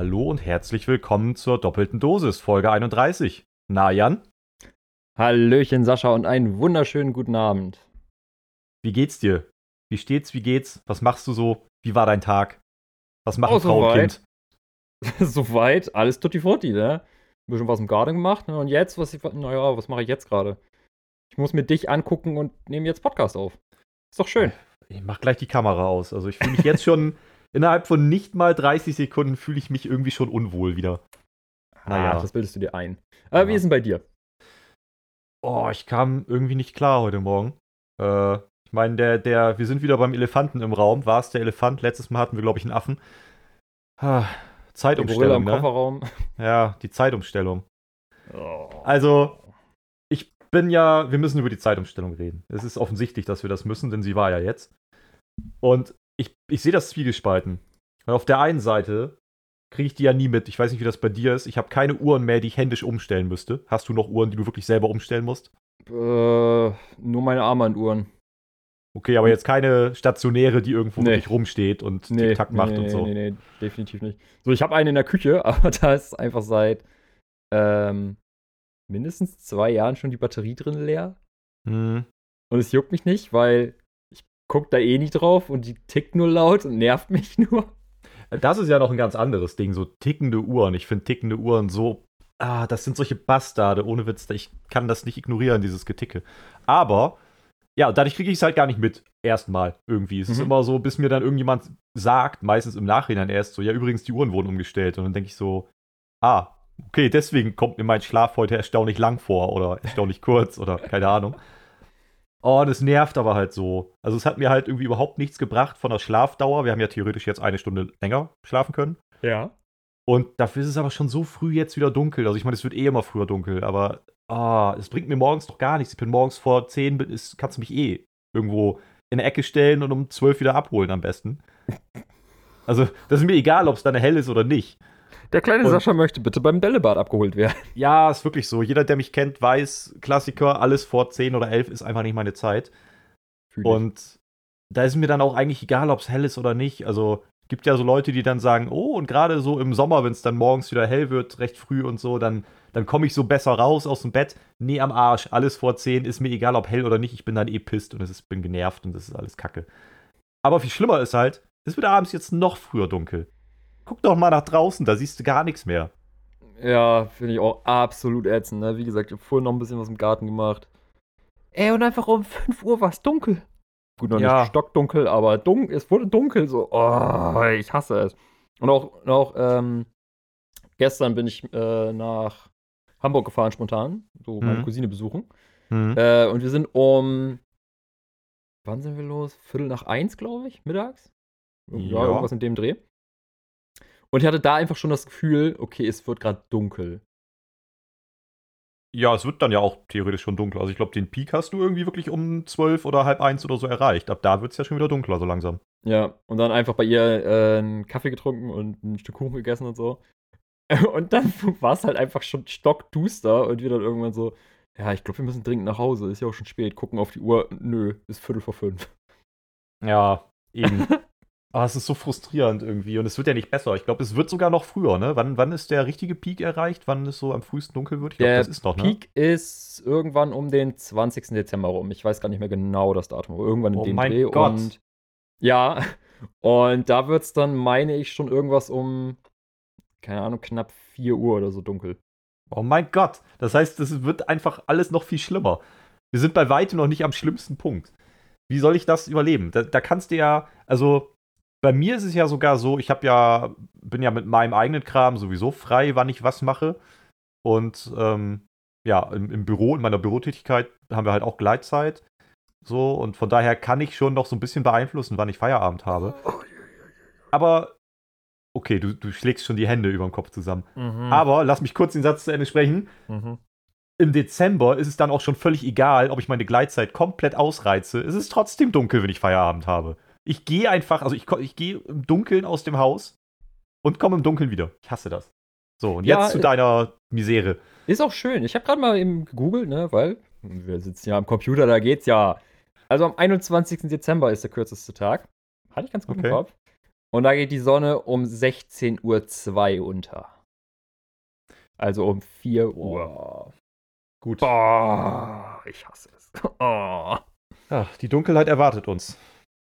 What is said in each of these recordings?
Hallo und herzlich willkommen zur doppelten Dosis, Folge 31. Na, Jan? Hallöchen, Sascha, und einen wunderschönen guten Abend. Wie geht's dir? Wie steht's? Wie geht's? Was machst du so? Wie war dein Tag? Was macht Oh, Frau und soweit. Kind? Soweit, alles tutti frutti, ne? Ein bisschen was im Garten gemacht, ne? Und jetzt, was ich, naja, was mache ich jetzt gerade? Ich muss mir dich angucken und nehme jetzt Podcast auf. Ist doch schön. Ich mach gleich die Kamera aus. Also ich fühle mich jetzt schon, innerhalb von nicht mal 30 Sekunden fühle ich mich irgendwie schon unwohl wieder. Naja. Ah, das bildest du dir ein. Aber wie Ja. ist denn bei dir? Oh, ich kam irgendwie nicht klar heute Morgen. Äh, ich meine, der, der, wir sind wieder beim Elefanten im Raum. War es der Elefant? Letztes Mal hatten wir, glaube ich, einen Affen. Ah, Zeitumstellung, im ne? Kofferraum. Ja, die Zeitumstellung. Oh. Also, ich bin ja, wir müssen über die Zeitumstellung reden. Es ist offensichtlich, dass wir das müssen, denn sie war ja jetzt. Und ich, ich sehe das zwiegespalten. Weil auf der einen Seite kriege ich die ja nie mit. Ich weiß nicht, wie das bei dir ist. Ich habe keine Uhren mehr, die ich händisch umstellen müsste. Hast du noch Uhren, die du wirklich selber umstellen musst? Äh, nur meine Armbanduhren. Okay, aber jetzt keine stationäre, die irgendwo Nee. wirklich rumsteht und Nee, Tick-Tack macht nee, und so. nee, nee, definitiv nicht. So, ich habe eine in der Küche, aber da ist einfach seit ähm, mindestens zwei Jahren schon die Batterie drin leer. Hm. Und es juckt mich nicht, weil ich guck da eh nicht drauf und die tickt nur laut und nervt mich nur. Das ist ja noch ein ganz anderes Ding, so tickende Uhren. Ich finde tickende Uhren so. Ah, das sind solche Bastarde, ohne Witz. Ich kann das nicht ignorieren, dieses Geticke. Aber, ja, dadurch kriege ich es halt gar nicht mit. Erstmal irgendwie. Es ist Mhm. immer so, bis mir dann irgendjemand sagt, meistens im Nachhinein erst so, ja, übrigens, die Uhren wurden umgestellt. Und dann denke ich so, ah, okay, deswegen kommt mir mein Schlaf heute erstaunlich lang vor oder erstaunlich kurz oder keine Ahnung. Oh, das nervt aber halt so. Also es hat mir halt irgendwie überhaupt nichts gebracht von der Schlafdauer. Wir haben ja theoretisch jetzt eine Stunde länger schlafen können. Ja. Und dafür ist es aber schon so früh jetzt wieder dunkel. Also ich meine, es wird eh immer früher dunkel, aber ah, es bringt mir morgens doch gar nichts. Ich bin morgens vor 10, bin- ist, kannst du mich eh irgendwo in eine Ecke stellen und um 12 wieder abholen am besten. Also, das ist mir egal, ob es dann hell ist oder nicht. Der kleine Und- Sascha möchte bitte beim Bällebad abgeholt werden. Ja, ist wirklich so. Jeder, der mich kennt, weiß, Klassiker, alles vor 10 oder 11 ist einfach nicht meine Zeit. Und da ist mir dann auch eigentlich egal, ob es hell ist oder nicht. Also gibt ja so Leute, die dann sagen, oh, und gerade so im Sommer, wenn es dann morgens wieder hell wird, recht früh und so, dann, dann komme ich so besser raus aus dem Bett. Nee, am Arsch, alles vor 10, ist mir egal, ob hell oder nicht. Ich bin dann eh pisst und es ist, bin genervt und das ist alles kacke. Aber viel schlimmer ist halt, es wird abends jetzt noch früher dunkel. Guck doch mal nach draußen, da siehst du gar nichts mehr. Ja, finde ich auch absolut ätzend. Ne? Wie gesagt, ich habe vorhin noch ein bisschen was im Garten gemacht. Ey, und einfach um 5 Uhr war es dunkel. Gut, noch Ja. nicht stockdunkel, aber dun es wurde dunkel. So, oh, ich hasse es. Und auch, und auch ähm, gestern bin ich äh, nach Hamburg gefahren, spontan. So meine Mhm. Cousine besuchen. Hm. Äh, und wir sind um. Wann sind wir los? Viertel nach eins, glaube ich, mittags. Ja, Ja. irgendwas in dem Dreh. Und ich hatte da einfach schon das Gefühl, okay, es wird gerade dunkel. Ja, es wird dann ja auch theoretisch schon dunkel. Also ich glaube, den Peak hast du irgendwie wirklich um 12 oder halb eins oder so erreicht. Ab da wird es ja schon wieder dunkler, so langsam. Ja, und dann einfach bei ihr äh, einen Kaffee getrunken und ein Stück Kuchen gegessen und so. Und dann war es halt einfach schon stockduster und wir dann irgendwann so, ja, ich glaube, wir müssen dringend nach Hause. Ist ja auch schon spät. Gucken auf die Uhr. Nö, ist Viertel vor fünf. Ja, eben. Aber es ist so frustrierend irgendwie und es wird ja nicht besser. Ich glaube, es wird sogar noch früher, ne? Wann, wann ist der richtige Peak erreicht? Wann es so am frühesten dunkel wird? Ich glaube, Der das ist noch, ne? Peak ist irgendwann um den 20. Dezember rum. Ich weiß gar nicht mehr genau das Datum, aber irgendwann in Oh dem mein Dreh. Gott. Und ja, und da wird es dann, meine ich, schon irgendwas um, keine Ahnung, knapp 4 Uhr oder so dunkel. Oh mein Gott. Das heißt, es wird einfach alles noch viel schlimmer. Wir sind bei weitem noch nicht am schlimmsten Punkt. Wie soll ich das überleben? Da, da kannst du ja, also bei mir ist es ja sogar so, ich habe ja, bin ja mit meinem eigenen Kram sowieso frei, wann ich was mache. Und ähm, ja, im, im Büro, in meiner Bürotätigkeit haben wir halt auch Gleitzeit. So, und von daher kann ich schon noch so ein bisschen beeinflussen, wann ich Feierabend habe. Aber, okay, du, du schlägst schon die Hände über dem Kopf zusammen. Mhm. Aber lass mich kurz den Satz zu Ende sprechen Mhm. im Dezember ist es dann auch schon völlig egal, ob ich meine Gleitzeit komplett ausreize. Es ist trotzdem dunkel, wenn ich Feierabend habe. Ich gehe einfach, also ich, ich gehe im Dunkeln aus dem Haus und komme im Dunkeln wieder. Ich hasse das. So, und Ja, jetzt zu äh, deiner Misere. Ist auch schön. Ich habe gerade mal eben gegoogelt, ne, weil wir sitzen ja am Computer, da geht's ja. Also am 21. Dezember ist der kürzeste Tag. Hatte ich ganz gut Okay. im Kopf. Und da geht die Sonne um 16.02 Uhr unter. Also um 4 Uhr. Gut. Boah, ich hasse es. Oh. Ja, die Dunkelheit erwartet uns.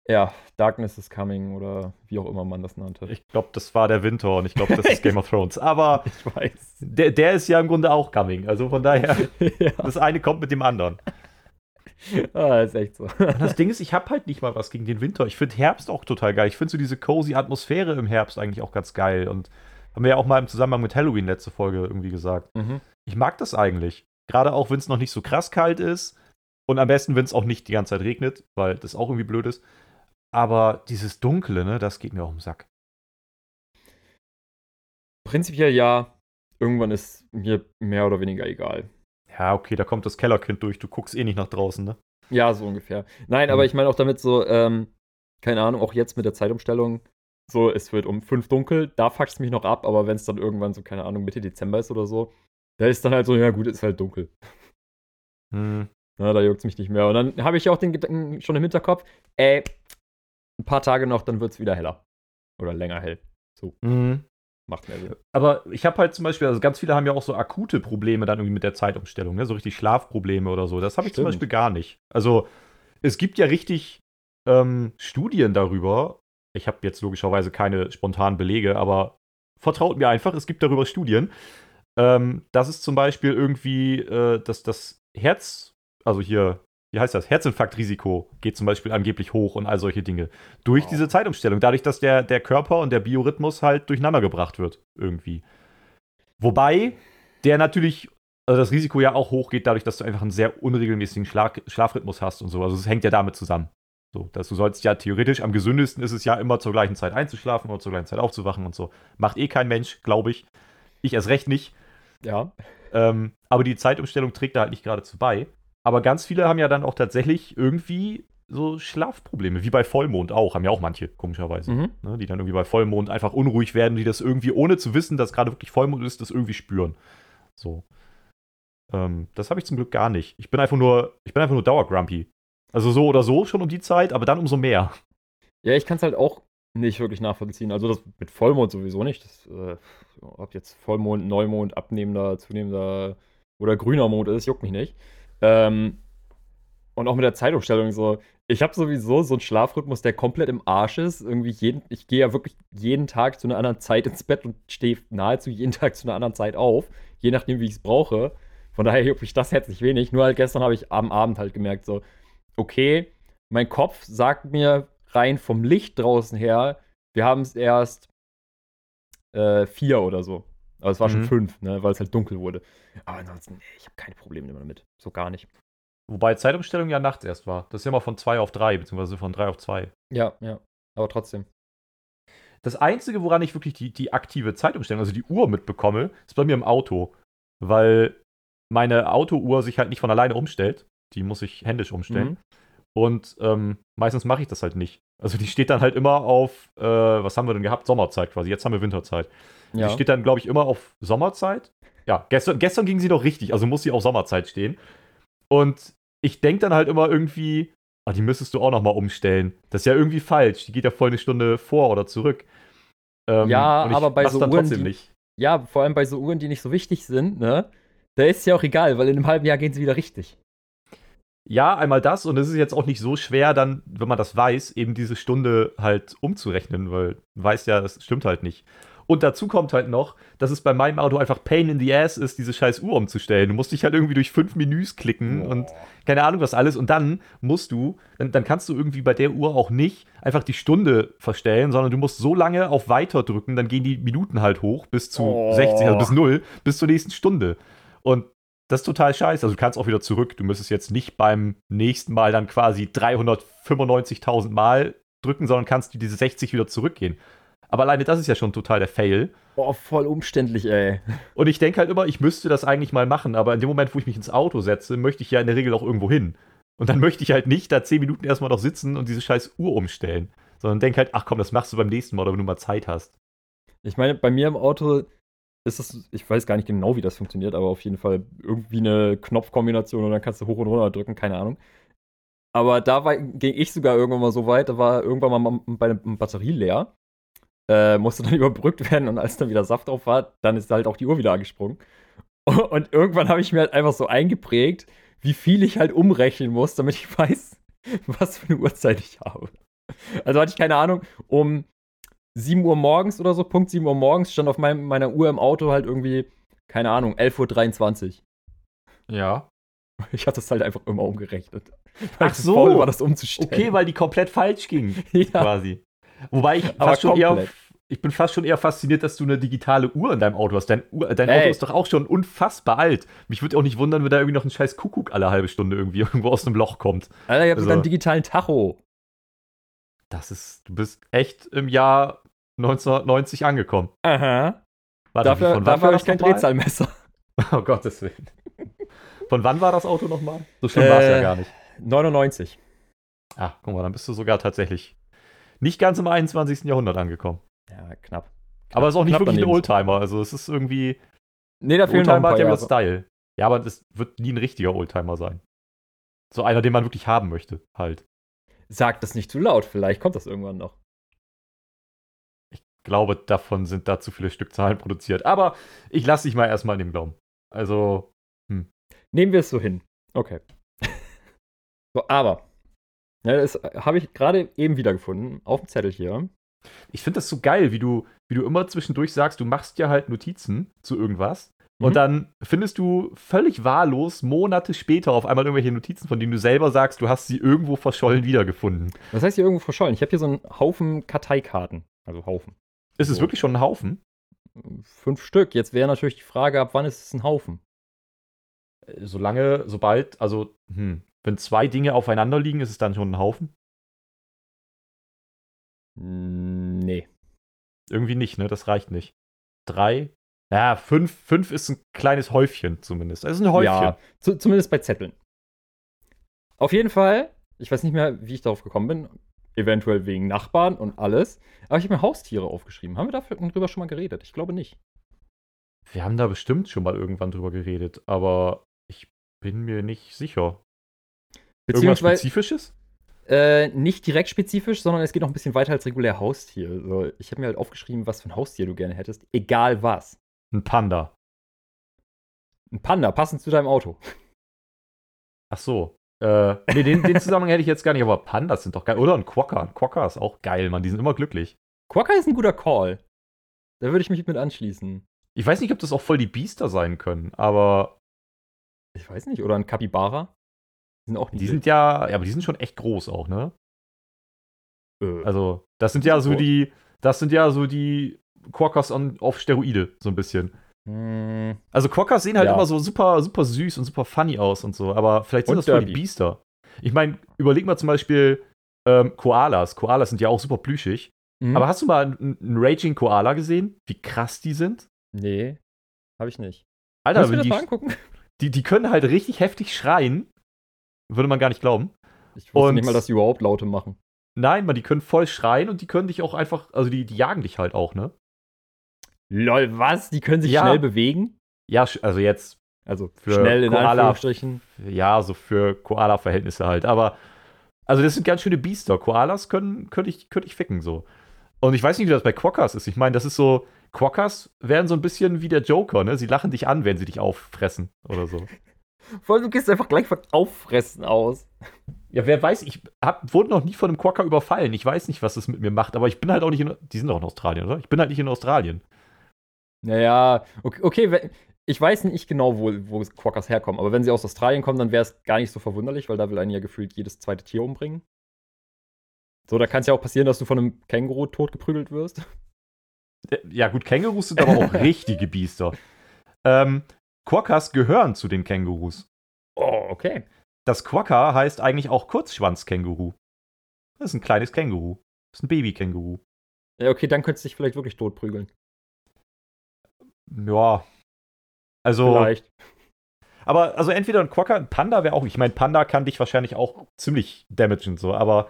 Ja, Darkness is Coming oder wie auch immer man das nannte. Ich glaube, das war der Winter und ich glaube, das ist Game of Thrones. Aber Ich weiß. der, der ist ja im Grunde auch coming. Also von daher, ja, das eine kommt mit dem anderen. ah, ist echt so. Und das Ding ist, ich habe halt nicht mal was gegen den Winter. Ich finde Herbst auch total geil. Ich finde so diese cozy Atmosphäre im Herbst eigentlich auch ganz geil. Und haben wir ja auch mal im Zusammenhang mit Halloween letzte Folge irgendwie gesagt. Mhm. Ich mag das eigentlich. Gerade auch, wenn es noch nicht so krass kalt ist. Und am besten, wenn es auch nicht die ganze Zeit regnet, weil das auch irgendwie blöd ist. Aber dieses Dunkle, ne, das geht mir auch im Sack. Prinzipiell ja. Irgendwann ist mir mehr oder weniger egal. Ja, okay, da kommt das Kellerkind durch. Du guckst eh nicht nach draußen, ne? Ja, so ungefähr. Nein, Mhm. aber ich meine auch damit so, ähm, keine Ahnung, auch jetzt mit der Zeitumstellung, so, es wird um fünf dunkel, da fuckt es mich noch ab, aber wenn es dann irgendwann so, keine Ahnung, Mitte Dezember ist oder so, da ist dann halt so, ja gut, ist halt dunkel. Hm. Na, da juckt es mich nicht mehr. Und dann habe ich auch den Gedanken schon im Hinterkopf, ey, ein paar Tage noch, dann wird es wieder heller. Oder länger hell. Mhm. Macht mehr Sinn. Aber ich habe halt zum Beispiel, also ganz viele haben ja auch so akute Probleme dann irgendwie mit der Zeitumstellung, ne? so richtig Schlafprobleme oder so. Das habe ich zum. Beispiel gar nicht. Also es gibt ja richtig ähm, Studien darüber. Ich habe jetzt logischerweise keine spontanen Belege, aber vertraut mir einfach, es gibt darüber Studien, ähm, dass es zum Beispiel irgendwie, äh, dass das Herz, also hier, wie heißt das, Herzinfarktrisiko geht zum Beispiel angeblich hoch und all solche Dinge. Durch Wow. diese Zeitumstellung, dadurch, dass der, der Körper und der Biorhythmus halt durcheinander gebracht wird, irgendwie. Wobei der natürlich, also das Risiko ja auch hochgeht, dadurch, dass du einfach einen sehr unregelmäßigen Schlag, Schlafrhythmus hast und so. Also es hängt ja damit zusammen. So, dass du sollst ja theoretisch am gesündesten ist es ja immer zur gleichen Zeit einzuschlafen oder zur gleichen Zeit aufzuwachen und so. Macht eh kein Mensch, glaube ich. Ich erst recht nicht. Ja. Ähm, aber die Zeitumstellung trägt da halt nicht geradezu bei. Aber ganz viele haben ja dann auch tatsächlich irgendwie so Schlafprobleme, wie bei Vollmond auch, haben ja auch manche, komischerweise. Mhm. Ne, die dann irgendwie bei Vollmond einfach unruhig werden, die das irgendwie, ohne zu wissen, dass gerade wirklich Vollmond ist, das irgendwie spüren. So. Ähm, das habe ich zum Glück gar nicht. Ich bin einfach nur, ich bin einfach nur dauergrumpy. Also so oder so schon um die Zeit, aber dann umso mehr. Ja, ich kann es halt auch nicht wirklich nachvollziehen. Also das mit Vollmond sowieso nicht. Das, äh, ob jetzt Vollmond, Neumond, abnehmender, zunehmender oder grüner Mond ist, juckt mich nicht. Ähm, und auch mit der Zeitumstellung so. Ich habe sowieso so einen Schlafrhythmus, der komplett im Arsch ist. Irgendwie jeden, ich gehe ja wirklich jeden Tag zu einer anderen Zeit ins Bett und stehe nahezu jeden Tag zu einer anderen Zeit auf. Je nachdem, wie ich es brauche. Von daher juckt mich das herzlich wenig. Nur halt gestern habe ich am Abend halt gemerkt, so, okay, mein Kopf sagt mir rein vom Licht draußen her, wir haben es erst äh, vier oder so. Aber es war schon Mhm. fünf, ne, weil es halt dunkel wurde. Aber ansonsten, nee, ich habe keine Probleme damit. So gar nicht. Wobei Zeitumstellung ja nachts erst war. Das ist ja mal von 2 auf 3, beziehungsweise von 3 auf 2. Ja, ja. Aber trotzdem. Das Einzige, woran ich wirklich die, die aktive Zeitumstellung, also die Uhr mitbekomme, ist bei mir im Auto. Weil meine Autouhr sich halt nicht von alleine umstellt. Die muss ich händisch umstellen. Mhm. Und ähm, meistens mache ich das halt nicht. Also die steht dann halt immer auf, äh, was haben wir denn gehabt? Sommerzeit quasi. Jetzt haben wir Winterzeit. Ja. Die steht dann, glaube ich, immer auf Sommerzeit. Ja, gestern, gestern ging sie doch richtig, also muss sie auf Sommerzeit stehen. Und ich denke dann halt immer irgendwie, ah, die müsstest du auch nochmal umstellen. Das ist ja irgendwie falsch. Die geht ja voll eine Stunde vor oder zurück. Ähm, Ja, aber bei so Uhren, trotzdem die- nicht. ja, vor allem bei so Uhren, die nicht so wichtig sind, ne? Da ist ja auch egal, weil in einem halben Jahr gehen sie wieder richtig. Ja, einmal das und es ist jetzt auch nicht so schwer, dann, wenn man das weiß, eben diese Stunde halt umzurechnen, weil du weißt ja, das stimmt halt nicht. Und dazu kommt halt noch, dass es bei meinem Auto einfach Pain in the Ass ist, diese scheiß Uhr umzustellen. Du musst dich halt irgendwie durch fünf Menüs klicken und keine Ahnung was alles. Und dann musst du, dann, dann kannst du irgendwie bei der Uhr auch nicht einfach die Stunde verstellen, sondern du musst so lange auf Weiter drücken, dann gehen die Minuten halt hoch bis zu Oh. 60, also bis 0, bis zur nächsten Stunde. Und das ist total scheiße. Also du kannst auch wieder zurück. Du müsstest jetzt nicht beim nächsten Mal dann quasi 395.000 Mal drücken, sondern kannst die diese 60 wieder zurückgehen. Aber alleine das ist ja schon total der Fail. Boah, voll umständlich, ey. Und ich denke halt immer, ich müsste das eigentlich mal machen, aber in dem Moment, wo ich mich ins Auto setze, möchte ich ja in der Regel auch irgendwo hin. Und dann möchte ich halt nicht da 10 Minuten erstmal noch sitzen und diese scheiß Uhr umstellen. Sondern denke halt, ach komm, das machst du beim nächsten Mal oder wenn du mal Zeit hast. Ich meine, bei mir im Auto ist das, ich weiß gar nicht genau, wie das funktioniert, aber auf jeden Fall irgendwie eine Knopfkombination und dann kannst du hoch und runter drücken, keine Ahnung. Aber da ging ich sogar irgendwann mal so weit, da war irgendwann mal meine Batterie leer. Äh, musste dann überbrückt werden und als dann wieder Saft drauf war, dann ist halt auch die Uhr wieder angesprungen. Und irgendwann habe ich mir halt einfach so eingeprägt, wie viel ich halt umrechnen muss, damit ich weiß, was für eine Uhrzeit ich habe. Also hatte ich keine Ahnung, um 7 Uhr morgens oder so, Punkt 7 Uhr morgens, stand auf meinem, meiner Uhr im Auto halt irgendwie, keine Ahnung, 11.23 Uhr. Ja. Ich hatte es halt einfach immer umgerechnet. Ach so. War das umzustellen. Okay, weil die komplett falsch ging, ja, quasi. Wobei ich Aber fast schon eher, ich bin fast schon eher fasziniert, dass du eine digitale Uhr in deinem Auto hast. Dein, Uhr, dein. Auto ist doch auch schon unfassbar alt. Mich würde auch nicht wundern, wenn da irgendwie noch ein scheiß Kuckuck alle halbe Stunde irgendwie irgendwo aus einem Loch kommt. Alter, ich habe Also- sogar einen digitalen Tacho. Das ist, du bist echt im Jahr 1990 angekommen. Aha. Warte, Dafür, von wann dafür war habe das ich kein nochmal? Drehzahlmesser. Oh Gottes Willen. Von wann war das Auto nochmal? So schlimm war es ja Äh, gar nicht. 99. Ah, guck mal, dann bist du sogar tatsächlich nicht ganz im 21. Jahrhundert angekomon. Ja, knapp. Aber es ist auch nicht wirklich ein. Oldtimer. Also es ist irgendwie. Nee, da fehlen Oldtimer hat ja mit Style. Ja, aber das wird nie ein richtiger Oldtimer sein. So einer, den man wirklich haben möchte, halt. Sag das nicht zu laut, vielleicht kommt das irgendwann noch. Ich glaube, davon sind da zu viele Stückzahlen produziert. Aber ich lasse dich mal erstmal in dem Glauben. Also, Nehmen wir es so hin. Okay. so, aber. Ja, das habe ich gerade eben wiedergefunden, auf dem Zettel hier. ich finde das so geil, wie du, wie du immer zwischendurch sagst, du machst ja halt Notizen zu irgendwas. Mhm. Und dann findest du völlig wahllos Monate später auf einmal irgendwelche Notizen, von denen du selber sagst, du hast sie irgendwo verschollen wiedergefunden. Das heißt hier irgendwo verschollen. Ich habe hier so einen Haufen Karteikarten. Also Haufen. Ist es So. wirklich schon ein Haufen? Fünf Stück. Jetzt wäre natürlich die Frage, ab wann ist es ein Haufen? Äh, Solange, sobald, also, hm, wenn zwei Dinge aufeinander liegen, ist es dann schon ein Haufen? Mm, Nee. Irgendwie nicht, ne? Das reicht nicht. Drei? Ja, fünf, fünf ist ein kleines Häufchen zumindest. Es ist ein Häufchen. Ja, zu, zumindest bei Zetteln. Auf jeden Fall, ich weiß nicht mehr, wie ich darauf gekommen bin. Eventuell wegen Nachbarn und alles. Aber ich habe mir Haustiere aufgeschrieben. Haben wir darüber schon mal geredet? Ich glaube nicht. Wir haben da bestimmt schon mal irgendwann drüber geredet, aber ich bin mir nicht sicher. Irgendwas Beziehungsweise Spezifisches? äh, nicht direkt spezifisch, sondern es geht noch ein bisschen weiter als regulär Haustier. Also, ich habe mir halt aufgeschrieben, was für ein Haustier du gerne hättest. Egal was. Ein Panda. Ein Panda, passend zu deinem Auto. Ach so. Äh, nee, den, den Zusammenhang hätte ich jetzt gar nicht, aber Pandas sind doch geil. Oder ein Quokka. Ein Quokka ist auch geil, Mann. Die sind immer glücklich. Quokka ist ein guter Call. Da würde ich mich mit anschließen. Ich weiß nicht, ob das auch voll die Biester sein können, aber Ich weiß nicht. Oder ein Capybara. Die sind auch die sind ja, ja, aber die sind schon echt groß auch, ne? Äh, Also, das sind ja so die, das sind ja so die Quokkas on, auf Steroide, so ein bisschen. mh, Also Quokkas sehen halt Ja. immer so super, super süß und super funny aus und so, aber vielleicht sind Und das voll die. Biester. Ich meine, überleg mal zum Beispiel ähm, Koalas. Koalas sind ja auch super plüschig. Mhm. Aber hast du mal einen, einen Raging Koala gesehen? Wie krass die sind? Nee, habe ich nicht. Alter, wenn die, mal angucken? die, die können halt richtig heftig schreien. Würde man gar nicht glauben. Ich wusste Und- nicht mal, dass die überhaupt Laute machen. Nein, man, die können voll schreien und die können dich auch einfach, also die, die jagen dich halt auch, ne? Lol, was? Die können sich Ja. schnell bewegen? Ja, also jetzt, Also Für schnell in Koala- Anführungsstrichen. ja, so für Koala-Verhältnisse halt. Aber, also das sind ganz schöne Biester. Koalas können, könnte ich, könnte ich ficken so. Und ich weiß nicht, wie das bei Quokkas ist. Ich meine, das ist so, Quokkas werden so ein bisschen wie der Joker, ne? Sie lachen dich an, wenn sie dich auffressen oder so. Vor allem, du gehst einfach gleich von Auffressen aus. Ja, wer weiß, ich hab, wurde noch nie von einem Quokka überfallen. Ich weiß nicht, was das mit mir macht, aber ich bin halt auch nicht in. Die sind doch in Australien, oder? Ich bin halt nicht in Australien. Naja, okay, okay ich weiß nicht genau, wo, wo Quokkas herkommen, aber wenn sie aus Australien kommen, dann wäre es gar nicht so verwunderlich, weil da will einen ja gefühlt jedes zweite Tier umbringen. So, da kann es ja auch passieren, dass du von einem Känguru totgeprügelt wirst. Ja, gut, Kängurus sind aber auch richtige Biester. Ähm, Quokkas gehören zu den Kängurus. Oh, okay. Das Quokka heißt eigentlich auch Kurzschwanzkänguru. Das ist ein kleines Känguru. Das ist ein Babykänguru. Ja, okay, dann könntest du dich vielleicht wirklich totprügeln. Ja. Also, Vielleicht. aber also entweder ein Quokka, ein Panda wäre auch. Ich meine, Panda kann dich wahrscheinlich auch ziemlich damagen, so, aber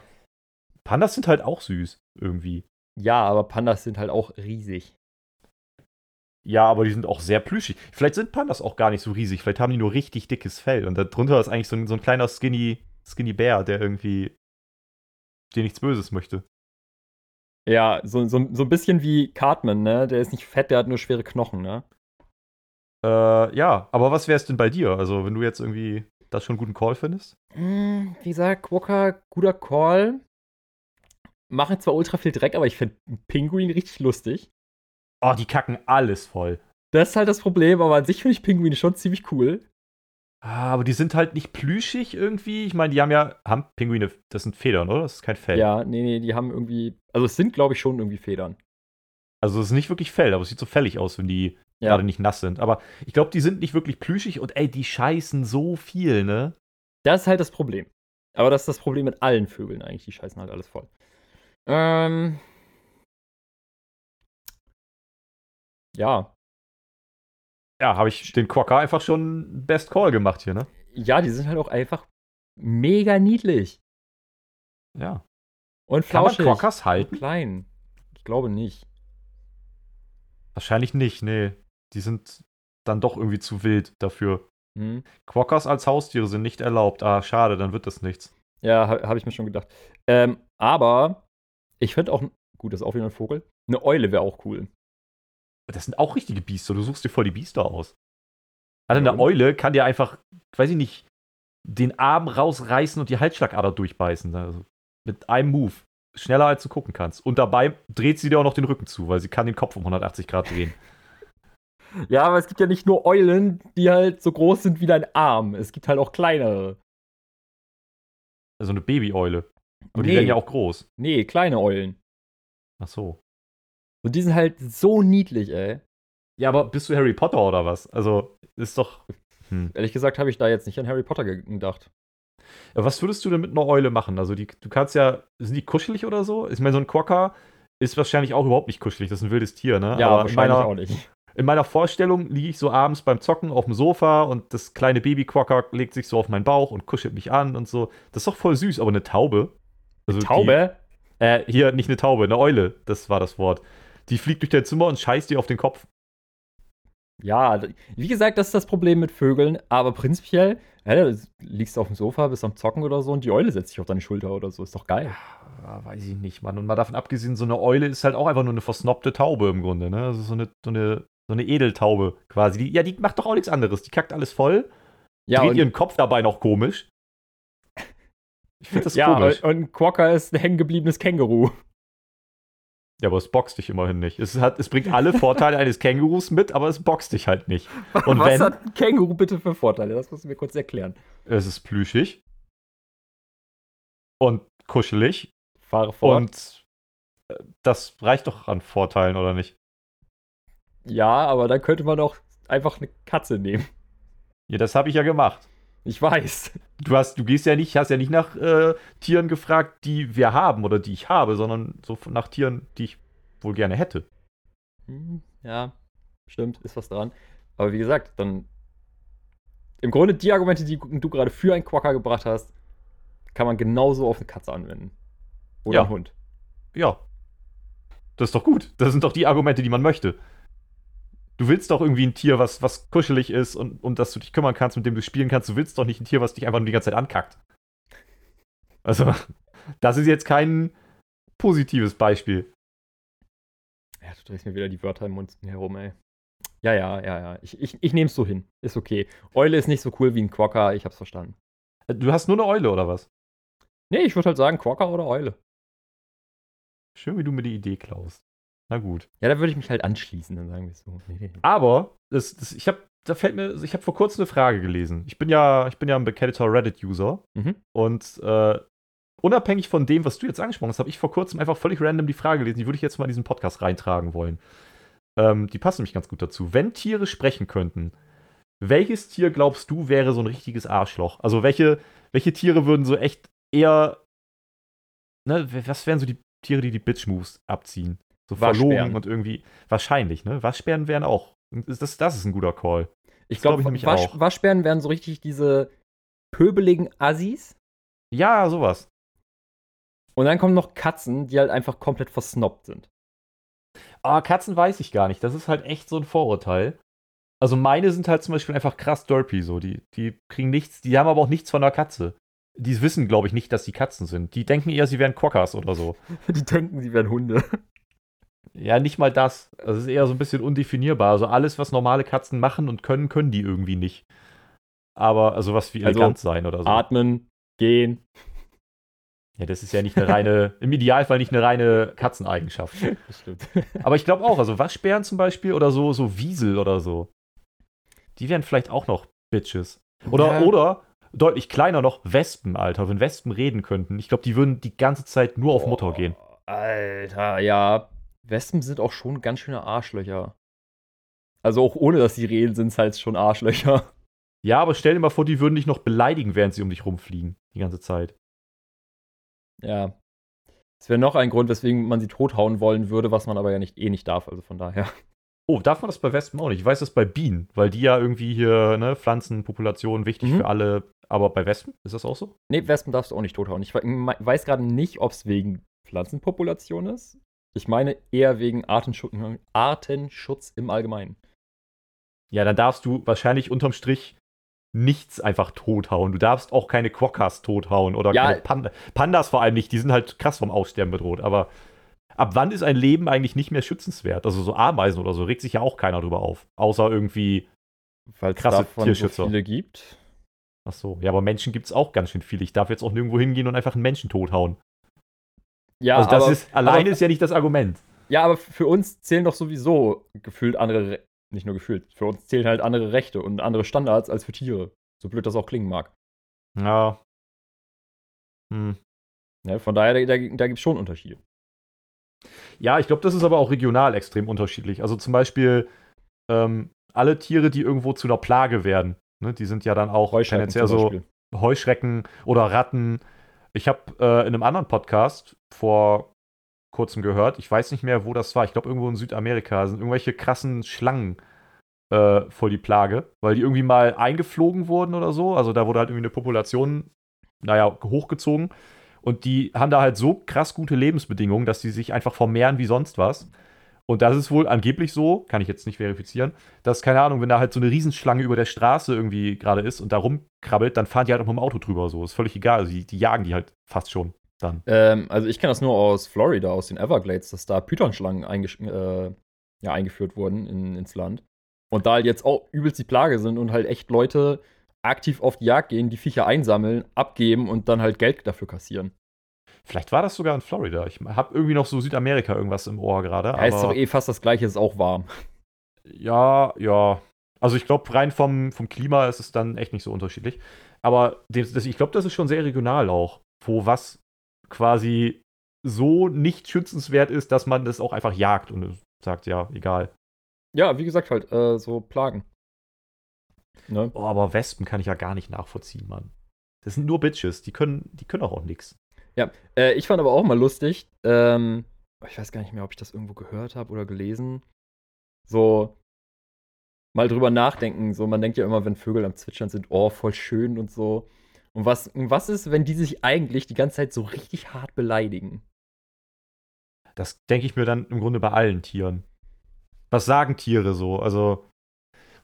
Pandas sind halt auch süß, irgendwie. Ja, aber Pandas sind halt auch riesig. Ja, aber die sind auch sehr plüschig. Vielleicht sind Pandas auch gar nicht so riesig. Vielleicht haben die nur richtig dickes Fell. Und darunter ist eigentlich so ein, so ein kleiner Skinny, Skinny Bär, der irgendwie dir nichts Böses möchte. Ja, so, so, so ein bisschen wie Cartman, ne? Der ist nicht fett, der hat nur schwere Knochen, ne? Äh, ja, aber was wäre es denn bei dir? Also, wenn du jetzt irgendwie das schon einen guten Call findest? Mm, wie gesagt, Quokka, guter Call. Machen zwar ultra viel Dreck, aber ich finde Pinguin richtig lustig. Oh, die kacken alles voll. Das ist halt das Problem, aber an sich finde ich Pinguine schon ziemlich cool. Ah, aber die sind halt nicht plüschig irgendwie. Ich meine, die haben ja, haben Pinguine, das sind Federn, oder? Das ist kein Fell. Ja, nee, nee, die haben irgendwie, also es sind, glaube ich, schon irgendwie Federn. Also es ist nicht wirklich Fell, aber es sieht so fällig aus, wenn die Ja. gerade nicht nass sind. Aber ich glaube, die sind nicht wirklich plüschig und ey, die scheißen so viel, ne? Das ist halt das Problem. Aber das ist das Problem mit allen Vögeln eigentlich. Die scheißen halt alles voll. Ähm. Ja. Ja, habe ich den Quokka einfach schon Best Call gemacht hier, ne? Ja, die sind halt auch einfach mega niedlich. Ja. Und Kann man flauschig. Quokkas und halten? klein. Ich glaube nicht. Wahrscheinlich nicht, nee. Die sind dann doch irgendwie zu wild dafür. Hm. Quokkas als Haustiere sind nicht erlaubt. Ah, schade, dann wird das nichts. Ja, habe hab ich mir schon gedacht. Ähm, aber ich finde auch, gut, das ist auch wieder ein Vogel. Eine Eule wäre auch cool. Das sind auch richtige Biester. Du suchst dir voll die Biester aus. Also Ja, eine und? Eule kann dir einfach, weiß ich nicht, den Arm rausreißen und die Halsschlagader durchbeißen. Also mit einem Move. Schneller als du gucken kannst. Und dabei dreht sie dir auch noch den Rücken zu, weil sie kann den Kopf um 180 Grad drehen. Ja, aber es gibt ja nicht nur Eulen, die halt so groß sind wie dein Arm. Es gibt halt auch kleinere. Also eine Babyeule. Aber die Nee. werden ja auch groß. Nee, kleine Eulen. Ach so. Und die sind halt so niedlich, ey. Ja, aber bist du Harry Potter oder was? Also, ist doch. Hm. Ehrlich gesagt habe ich da jetzt nicht an Harry Potter ge- gedacht. Ja, was würdest du denn mit einer Eule machen? Also, die, du kannst ja. Sind die kuschelig oder so? Ich meine, so ein Quokka ist wahrscheinlich auch überhaupt nicht kuschelig. Das ist ein wildes Tier, ne? Ja, Aber in wahrscheinlich meiner, auch nicht. in meiner Vorstellung liege ich so abends beim Zocken auf dem Sofa und das kleine Baby-Quokka legt sich so auf meinen Bauch und kuschelt mich an und so. Das ist doch voll süß, aber eine Taube. Also Taube? Die, äh, hier nicht eine Taube, eine Eule, das war das Wort. Die fliegt durch dein Zimmer und scheißt dir auf den Kopf. Ja, wie gesagt, das ist das Problem mit Vögeln, aber prinzipiell, ja, du liegst auf dem Sofa, bist am Zocken oder so und die Eule setzt sich auf deine Schulter oder so. Ist doch geil. Ja, weiß ich nicht, Mann. Und mal davon abgesehen, so eine Eule ist halt auch einfach nur eine versnobte Taube im Grunde, ne? Also so eine, so eine, so eine Edeltaube quasi. Die, ja, die macht doch auch nichts anderes. Die kackt alles voll, Ja, dreht und, ihren Kopf dabei noch komisch. Ich finde das ja komisch. und, und Quokka ist ein hängengebliebenes Känguru. Ja, aber es boxt dich immerhin nicht. Es, hat, es bringt alle Vorteile eines Kängurus mit, aber es boxt dich halt nicht. Und Was wenn- hat ein Känguru bitte für Vorteile? Das musst du mir kurz erklären. Es ist plüschig und kuschelig Fahre fort. und äh, das reicht doch an Vorteilen, oder nicht? ja, aber dann könnte man auch einfach eine Katze nehmen. Ja, das habe ich ja gemacht. Ich weiß. Du hast, du gehst ja nicht, hast ja nicht nach äh, Tieren gefragt, die wir haben oder die ich habe, sondern so nach Tieren, die ich wohl gerne hätte. Hm, Ja, stimmt, ist was dran. Aber wie gesagt, dann. Im Grunde die Argumente, die du gerade für einen Quokka gebracht hast, kann man genauso auf eine Katze anwenden. Oder Ja. einen Hund. Ja. Das ist doch gut. Das sind doch die Argumente, die man möchte. Du willst doch irgendwie ein Tier, was, was kuschelig ist und um das du dich kümmern kannst, mit dem du spielen kannst. Du willst doch nicht ein Tier, was dich einfach nur die ganze Zeit ankackt. Also, das ist jetzt kein positives Beispiel. Ja, du drehst mir wieder die Wörter im Mund herum, ey. Ja, ja, ja, ja. Ich, ich, ich nehm's so hin. Ist okay. Eule ist nicht so cool wie ein Quokka, ich hab's verstanden. Du hast nur eine Eule, oder was? Nee, ich würde halt sagen Quokka oder Eule. Schön, wie du mir die Idee klaust. Na gut. Ja, da würde ich mich halt anschließen, dann sagen wir es so. Nee. Aber, das, das, ich habe, da fällt mir, ich habe vor kurzem eine Frage gelesen. Ich bin ja, ich bin ja ein bekennter Reddit-User Mhm. und äh, unabhängig von dem, was du jetzt angesprochen hast, habe ich vor kurzem einfach völlig random die Frage gelesen. Die würde ich jetzt mal in diesen Podcast reintragen wollen. Ähm, die passt nämlich ganz gut dazu. Wenn Tiere sprechen könnten, welches Tier glaubst du wäre so ein richtiges Arschloch? Also welche, welche Tiere würden so echt eher, ne, was wären so die Tiere, die die Bitch-Moves abziehen? So Waschbären. verlogen und irgendwie, wahrscheinlich, ne? Waschbären wären auch. Das, das ist ein guter Call. Ich glaub glaube, ich nämlich Wasch, auch. Waschbären wären so richtig diese pöbeligen Assis. Ja, sowas. Und dann kommen noch Katzen, die halt einfach komplett versnobbt sind. Aber Katzen weiß ich gar nicht. Das ist halt echt so ein Vorurteil. Also meine sind halt zum Beispiel einfach krass derpy so. Die, die kriegen nichts, die haben aber auch nichts von einer Katze. die wissen, glaube ich, nicht, dass sie Katzen sind. Die denken eher, sie wären Quokkas oder so. Die denken, sie wären Hunde. Ja, nicht mal das. Das ist eher so ein bisschen undefinierbar. Also alles, was normale Katzen machen und können, können die irgendwie nicht. Aber, also was wie Also, elegant sein oder so. Atmen, gehen. Ja, das ist ja nicht eine reine, im Idealfall nicht eine reine Katzeneigenschaft. Das stimmt. Aber ich glaube auch, also Waschbären zum Beispiel oder so, so Wiesel oder so. Die wären vielleicht auch noch Bitches. Oder, Ja. oder deutlich kleiner noch Wespen, Alter. Wenn Wespen reden könnten, ich glaube, die würden die ganze Zeit nur auf Mutter gehen. Alter, ja. Wespen sind auch schon ganz schöne Arschlöcher. Also auch ohne, dass sie reden, sind es halt schon Arschlöcher. Ja, aber stell dir mal vor, die würden dich noch beleidigen, während sie um dich rumfliegen. Die ganze Zeit. Ja. Das wäre noch ein Grund, weswegen man sie tothauen wollen würde, was man aber ja nicht eh nicht darf. Also von daher. Oh, darf man das bei Wespen auch nicht? Ich weiß das bei Bienen, weil die ja irgendwie hier, ne, Pflanzenpopulation wichtig Mhm. für alle. Aber bei Wespen ist das auch so? Nee, Wespen darfst du auch nicht tothauen. Ich weiß gerade nicht, ob es wegen Pflanzenpopulation ist. Ich meine eher wegen Artenschutz, Artenschutz im Allgemeinen. Ja, dann darfst du wahrscheinlich unterm Strich nichts einfach tothauen. Du darfst auch keine Quokkas tothauen oder Ja. keine Panda Pandas vor allem nicht. Die sind halt krass vom Aussterben bedroht. Aber ab wann ist ein Leben eigentlich nicht mehr schützenswert? Also so Ameisen oder so regt sich ja auch keiner drüber auf. Außer irgendwie, Weil es Krasse davon so Tierschützer. viele gibt. ach so, ja, aber Menschen gibt es auch ganz schön viele. Ich darf jetzt auch nirgendwo hingehen und einfach einen Menschen tothauen. Ja, also das aber, ist, alleine aber, ist ja nicht das Argument. ja, aber für uns zählen doch sowieso gefühlt andere, Re nicht nur gefühlt, für uns zählen halt andere Rechte und andere Standards als für Tiere. So blöd das auch klingen mag. Ja. Hm. Ne? Von daher, da, da, gibt es schon Unterschiede. Ja, ich glaube, das ist aber auch regional extrem unterschiedlich. Also zum Beispiel ähm, alle Tiere, die irgendwo zu einer Plage werden, ne, die sind ja dann auch tendenziell so. Heuschrecken oder Ratten. Ich habe äh, in einem anderen Podcast vor kurzem gehört, ich weiß nicht mehr, wo das war, ich glaube irgendwo in Südamerika, sind irgendwelche krassen Schlangen äh, voll die Plage, weil die irgendwie mal eingeflogen wurden oder so. Also da wurde halt irgendwie eine Population, naja, hochgezogen. Und die haben da halt so krass gute Lebensbedingungen, dass die sich einfach vermehren wie sonst was. Und das ist wohl angeblich so, kann ich jetzt nicht verifizieren, dass, keine Ahnung, wenn da halt so eine Riesenschlange über der Straße irgendwie gerade ist und da rumkrabbelt, dann fahren die halt auch mit dem Auto drüber. So, ist völlig egal. Also die, die jagen die halt fast schon dann. Ähm, also ich kenne das nur aus Florida, aus den Everglades, dass da Pythonschlangen äh, ja, eingeführt wurden in, ins Land. Und da halt jetzt auch übelst die Plage sind und halt echt Leute aktiv auf die Jagd gehen, die Viecher einsammeln, abgeben und dann halt Geld dafür kassieren. Vielleicht war das sogar in Florida. Ich habe irgendwie noch so Südamerika irgendwas im Ohr gerade. Ja, ist doch eh fast das gleiche, ist auch warm. Ja, ja. Also ich glaube, rein vom, vom Klima ist es dann echt nicht so unterschiedlich. Aber das, das, ich glaube, das ist schon sehr regional auch, wo was quasi so nicht schützenswert ist, dass man das auch einfach jagt und sagt, ja, egal. Ja, wie gesagt, halt, äh, so Plagen. Ne? Oh, aber Wespen kann ich ja gar nicht nachvollziehen, Mann. Das sind nur Bitches, die können, die können auch, auch nix. Äh, ich fand aber auch mal lustig, ähm, ich weiß gar nicht mehr, ob ich das irgendwo gehört habe oder gelesen. So, mal drüber nachdenken. So, man denkt ja immer, wenn Vögel am Zwitschern sind, oh, voll schön und so. Und was, und was ist, wenn die sich eigentlich die ganze Zeit so richtig hart beleidigen? Das denke ich mir dann im Grunde bei allen Tieren. Was sagen Tiere so? Also,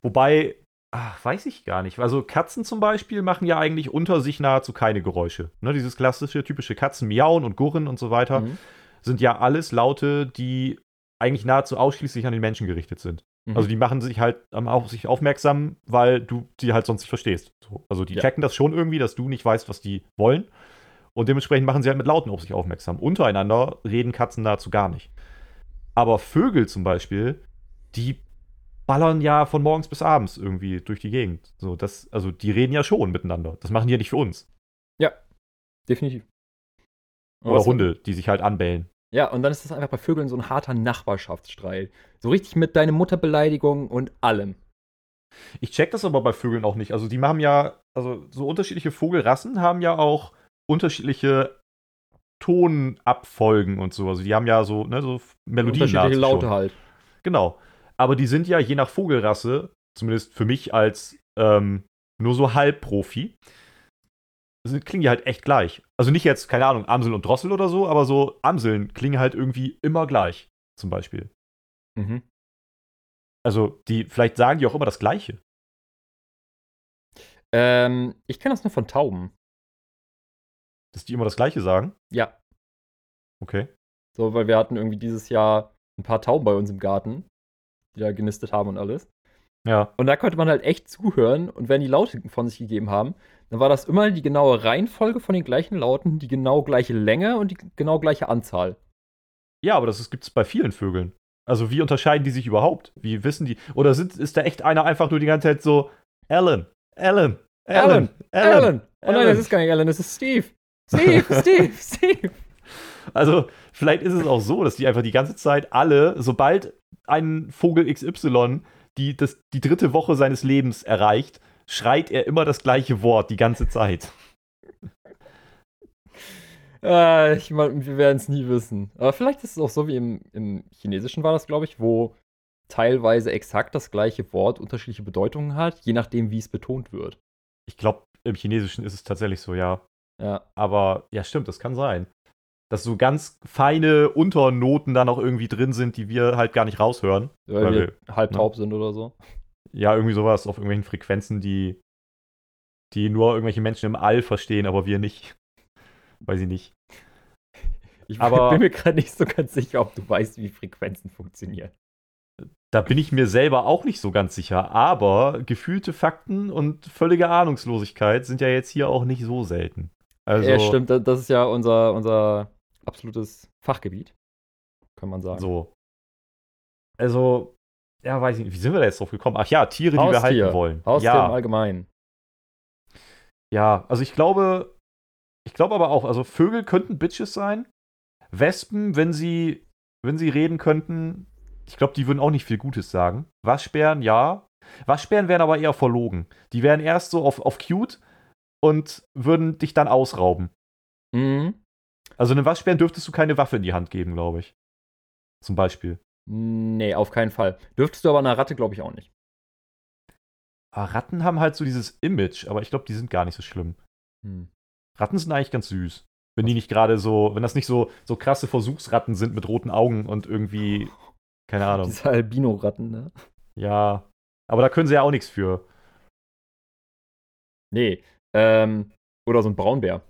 wobei, ach, weiß ich gar nicht. Also, Katzen zum Beispiel machen ja eigentlich unter sich nahezu keine Geräusche. Ne, dieses klassische, typische Katzen miauen und gurren und so weiter Mhm. sind ja alles Laute, die eigentlich nahezu ausschließlich an den Menschen gerichtet sind. Mhm. Also, die machen sich halt ähm, auf sich aufmerksam, weil du die halt sonst nicht verstehst. So. Also, die Ja. checken das schon irgendwie, dass du nicht weißt, was die wollen. Und dementsprechend machen sie halt mit Lauten auf sich aufmerksam. Untereinander reden Katzen nahezu gar nicht. Aber Vögel zum Beispiel, die ballern ja von morgens bis abends irgendwie durch die Gegend. So, das, also die reden ja schon miteinander. Das machen die ja nicht für uns. Definitiv. Und Oder was- Hunde, die sich halt anbellen. Ja, und dann ist das einfach bei Vögeln so ein harter Nachbarschaftsstreit. So richtig mit deine Mutterbeleidigung und allem. Ich check das aber bei Vögeln auch nicht. Also die haben ja, also so unterschiedliche Vogelrassen haben ja auch unterschiedliche Tonabfolgen und so. Also die haben ja so, ne, so Melodien. Unterschiedliche Laute schon. halt. Genau. Aber die sind ja je nach Vogelrasse, zumindest für mich als ähm, nur so Halbprofi, sind, klingen die halt echt gleich. Also nicht jetzt, keine Ahnung, Amsel und Drossel oder so, aber so Amseln klingen halt irgendwie immer gleich, zum Beispiel. Mhm. Also die, vielleicht sagen die auch immer das Gleiche. Ähm, ich kenne das nur von Tauben. Dass die immer das Gleiche sagen? Ja. Okay. So, weil wir hatten irgendwie dieses Jahr ein paar Tauben bei uns im Garten, die da genistet haben und alles. Ja. Und da konnte man halt echt zuhören und wenn die Laute von sich gegeben haben, dann war das immer die genaue Reihenfolge von den gleichen Lauten, die genau gleiche Länge und die genau gleiche Anzahl. Ja, aber das gibt es bei vielen Vögeln. Also wie unterscheiden die sich überhaupt? Wie wissen die? Oder sind, ist da echt einer einfach nur die ganze Zeit so, Alan, Alan, Alan, Alan. Oh nein, das ist gar nicht Alan, das ist Steve. Steve, Steve, Steve. Also vielleicht ist es auch so, dass die einfach die ganze Zeit alle, sobald ein Vogel XY die, das, die dritte Woche seines Lebens erreicht, schreit er immer das gleiche Wort die ganze Zeit. Äh, ich meine, wir werden es nie wissen. Aber vielleicht ist es auch so wie im, im Chinesischen war das, glaube ich, wo teilweise exakt das gleiche Wort unterschiedliche Bedeutungen hat, je nachdem, wie es betont wird. Ich glaube, im Chinesischen ist es tatsächlich so, ja. Ja. Aber ja, stimmt, das kann sein. Dass so ganz feine Unternoten da noch irgendwie drin sind, die wir halt gar nicht raushören. Weil, Weil wir halb ne? taub sind oder so. Ja, irgendwie sowas auf irgendwelchen Frequenzen, die, die nur irgendwelche Menschen im All verstehen, aber wir nicht. Weiß ich nicht. Ich Aber- bin mir gerade nicht so ganz sicher, ob du weißt, wie Frequenzen funktionieren. Da bin ich mir selber auch nicht so ganz sicher, aber gefühlte Fakten und völlige Ahnungslosigkeit sind ja jetzt hier auch nicht so selten. Also, ja, stimmt, da- das ist ja unser, unser absolutes Fachgebiet, kann man sagen. So. Also, ja, weiß ich nicht, wie sind wir da jetzt drauf gekommen? Ach ja, Tiere, die wir Haustier. halten wollen. Haustier im ja, Allgemeinen. ja, also ich glaube, ich glaube aber auch, also Vögel könnten Bitches sein. Wespen, wenn sie, wenn sie reden könnten, ich glaube, die würden auch nicht viel Gutes sagen. Waschbären, ja. Waschbären wären aber eher verlogen. Die wären erst so auf, auf cute und würden dich dann ausrauben. Mhm. Also einem Waschbären dürftest du keine Waffe in die Hand geben, glaube ich. Zum Beispiel. Nee, auf keinen Fall. Dürftest du aber einer Ratte, glaube ich, auch nicht. Aber Ratten haben halt so dieses Image, aber ich glaube, die sind gar nicht so schlimm. Hm. Ratten sind eigentlich ganz süß. Wenn die nicht gerade so, wenn das nicht so, so krasse Versuchsratten sind mit roten Augen und irgendwie, keine Ahnung. Diese Albino-Ratten, ne? Ja. Aber da können sie ja auch nichts für. Nee. Ähm, oder so ein Braunbär.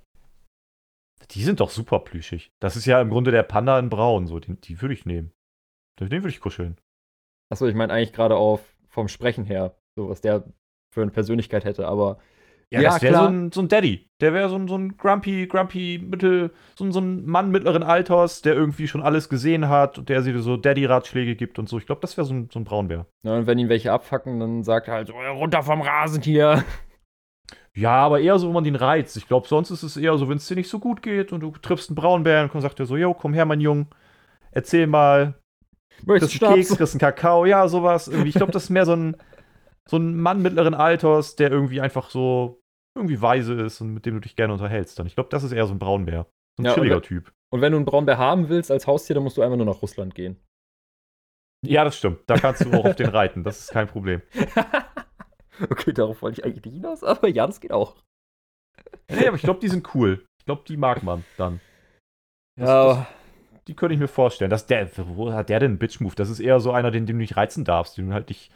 Die sind doch super plüschig. Das ist ja im Grunde der Panda in Braun, so. Den, die würde ich nehmen. Den würde ich kuscheln. Achso, ich meine eigentlich gerade auf vom Sprechen her, so was der für eine Persönlichkeit hätte, aber Ja, Ja, das wäre so ein, so ein Daddy. Der wäre so ein, so ein grumpy, grumpy, mittel, so ein, so ein Mann mittleren Alters, der irgendwie schon alles gesehen hat und der sie so Daddy-Ratschläge gibt und so. Ich glaube, das wäre so ein, so ein Braunbär. ne, und wenn ihn welche abfacken, dann sagt er halt so, "Äh, runter vom Rasen hier. Ja, aber eher so, wenn man den reizt. Ich glaube, sonst ist es eher so, wenn es dir nicht so gut geht und du triffst einen Braunbären und sagt er so, yo, komm her, mein Junge, erzähl mal, Möchtest kriegst einen Keks, kriegst einen Kakao, ja, sowas. Irgendwie. Ich glaube, das ist mehr so ein, so ein Mann mittleren Alters, der irgendwie einfach so irgendwie weise ist und mit dem du dich gerne unterhältst. Dann. Ich glaube, das ist eher so ein Braunbär. So ein Ja, und chilliger wenn- Typ. Und wenn du einen Braunbär haben willst als Haustier, dann musst du einfach nur nach Russland gehen. Ja, das stimmt. Da kannst du auch auf den reiten. Das ist kein Problem. okay, darauf wollte ich eigentlich nicht hinaus, aber ja, das geht auch. Nee, aber ich glaube, die sind cool. Ich glaube, die mag man dann. Das- Ja, Die könnte ich mir vorstellen. Das, der, wo hat der denn einen Bitch-Move? Das ist eher so einer, den, den du nicht reizen darfst, den du halt nicht,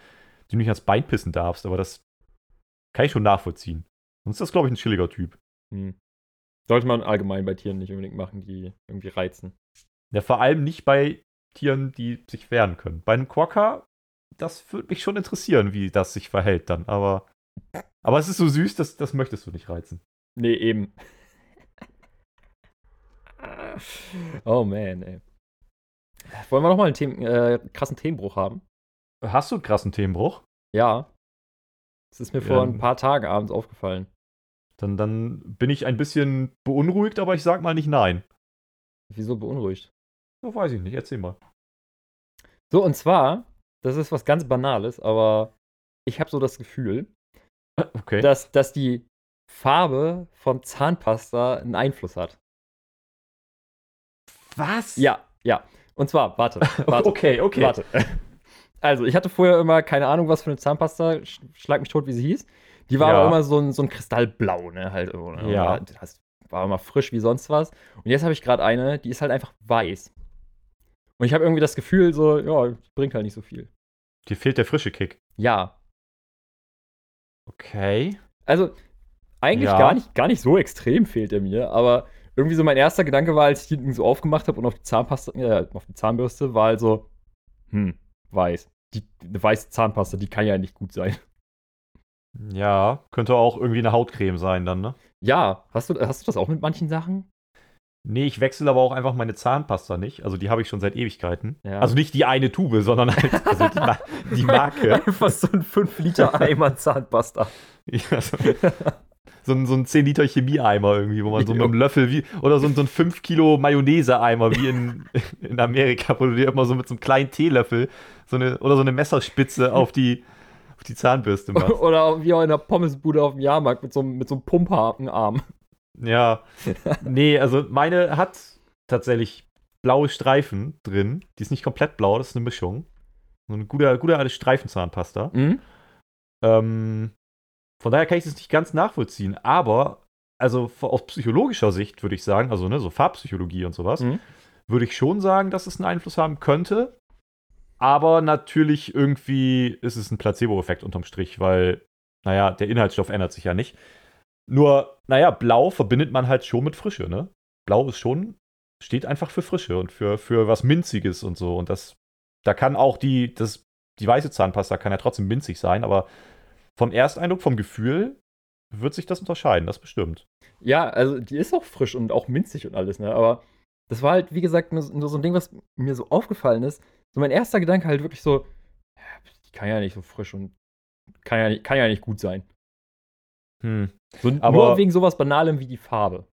den du nicht ans Bein pissen darfst. Aber das kann ich schon nachvollziehen. Sonst ist das, glaube ich, ein chilliger Typ. hm. sollte man allgemein bei Tieren nicht unbedingt machen, die irgendwie reizen. Ja, vor allem nicht bei Tieren, die sich wehren können. Bei einem Quokka, das würde mich schon interessieren, wie das sich verhält dann. Aber, aber es ist so süß, das, das möchtest du nicht reizen. Nee, eben. oh man, ey. Wollen wir nochmal einen Themen, äh, krassen Themenbruch haben? Hast du einen krassen Themenbruch? Ja. Das ist mir Ja. vor ein paar Tagen abends aufgefallen. Dann, dann bin ich ein bisschen beunruhigt, aber ich sag mal nicht nein. Wieso beunruhigt? Ja, weiß ich nicht, erzähl mal. So, und zwar, das ist was ganz Banales, aber ich habe so das Gefühl, Okay. dass, dass die Farbe von Zahnpasta einen Einfluss hat. Was? Ja, ja. Und zwar, warte, warte. Okay, okay. Warte. Also, ich hatte vorher immer keine Ahnung, was für eine Zahnpasta, sch- schlag mich tot, wie sie hieß. Die war Ja. aber immer so ein, so ein Kristallblau, ne? Halt, ne? Ja. Das war immer frisch wie sonst was. Und jetzt habe ich gerade eine, die ist halt einfach weiß. Und ich habe irgendwie das Gefühl, so, ja, bringt halt nicht so viel. Dir fehlt der frische Kick. Ja. Okay. Also, eigentlich Ja. gar, nicht, gar nicht so extrem fehlt er mir, aber irgendwie so mein erster Gedanke war, als ich die so aufgemacht habe und auf die Zahnpasta, äh, auf die Zahnbürste, war also, hm, weiß. Die, eine weiße Zahnpasta, die kann ja nicht gut sein. Ja, könnte auch irgendwie eine Hautcreme sein dann, ne? Ja, hast du, hast du das auch mit manchen Sachen? Nee, ich wechsle aber auch einfach meine Zahnpasta nicht. Also die habe ich schon seit Ewigkeiten. Ja. Also nicht die eine Tube, sondern halt also die, die Marke. Einfach so ein 5-Liter-Eimer Zahnpasta. Ja, so, so ein, so ein 10 Liter Chemieeimer irgendwie, wo man so mit einem Löffel wie, oder so, ein- so ein 5 Kilo Mayonnaise-Eimer wie in, in Amerika, wo du dir immer so mit so einem kleinen Teelöffel so eine, oder so eine Messerspitze auf die, auf die Zahnbürste machst. Oder wie auch in der Pommesbude auf dem Jahrmarkt mit so, einem- mit so einem Pumphakenarm. Ja. Nee, also meine hat tatsächlich blaue Streifen drin. Die ist nicht komplett blau, das ist eine Mischung. So eine gute, gute alte Streifenzahnpasta. Mhm. Ähm, von daher kann ich das nicht ganz nachvollziehen, aber also aus psychologischer Sicht würde ich sagen, also ne, so Farbpsychologie und sowas, Mhm. würde ich schon sagen, dass es einen Einfluss haben könnte. Aber natürlich irgendwie ist es ein Placebo-Effekt unterm Strich, weil, naja, der Inhaltsstoff ändert sich ja nicht. Nur, naja, blau verbindet man halt schon mit Frische, ne? Blau ist schon, steht einfach für Frische und für, für was Minziges und so. Und das, da kann auch die, das, die weiße Zahnpasta kann ja trotzdem minzig sein, aber vom Ersteindruck, vom Gefühl wird sich das unterscheiden, das bestimmt. Ja, also die ist auch frisch und auch minzig und alles, ne? Aber das war halt, wie gesagt, nur, nur so ein Ding, was mir so aufgefallen ist. So mein erster Gedanke halt wirklich so, die kann ja nicht so frisch und kann ja, nicht- kann ja nicht gut sein. Hm. So, Aber- nur wegen sowas Banalem wie die Farbe.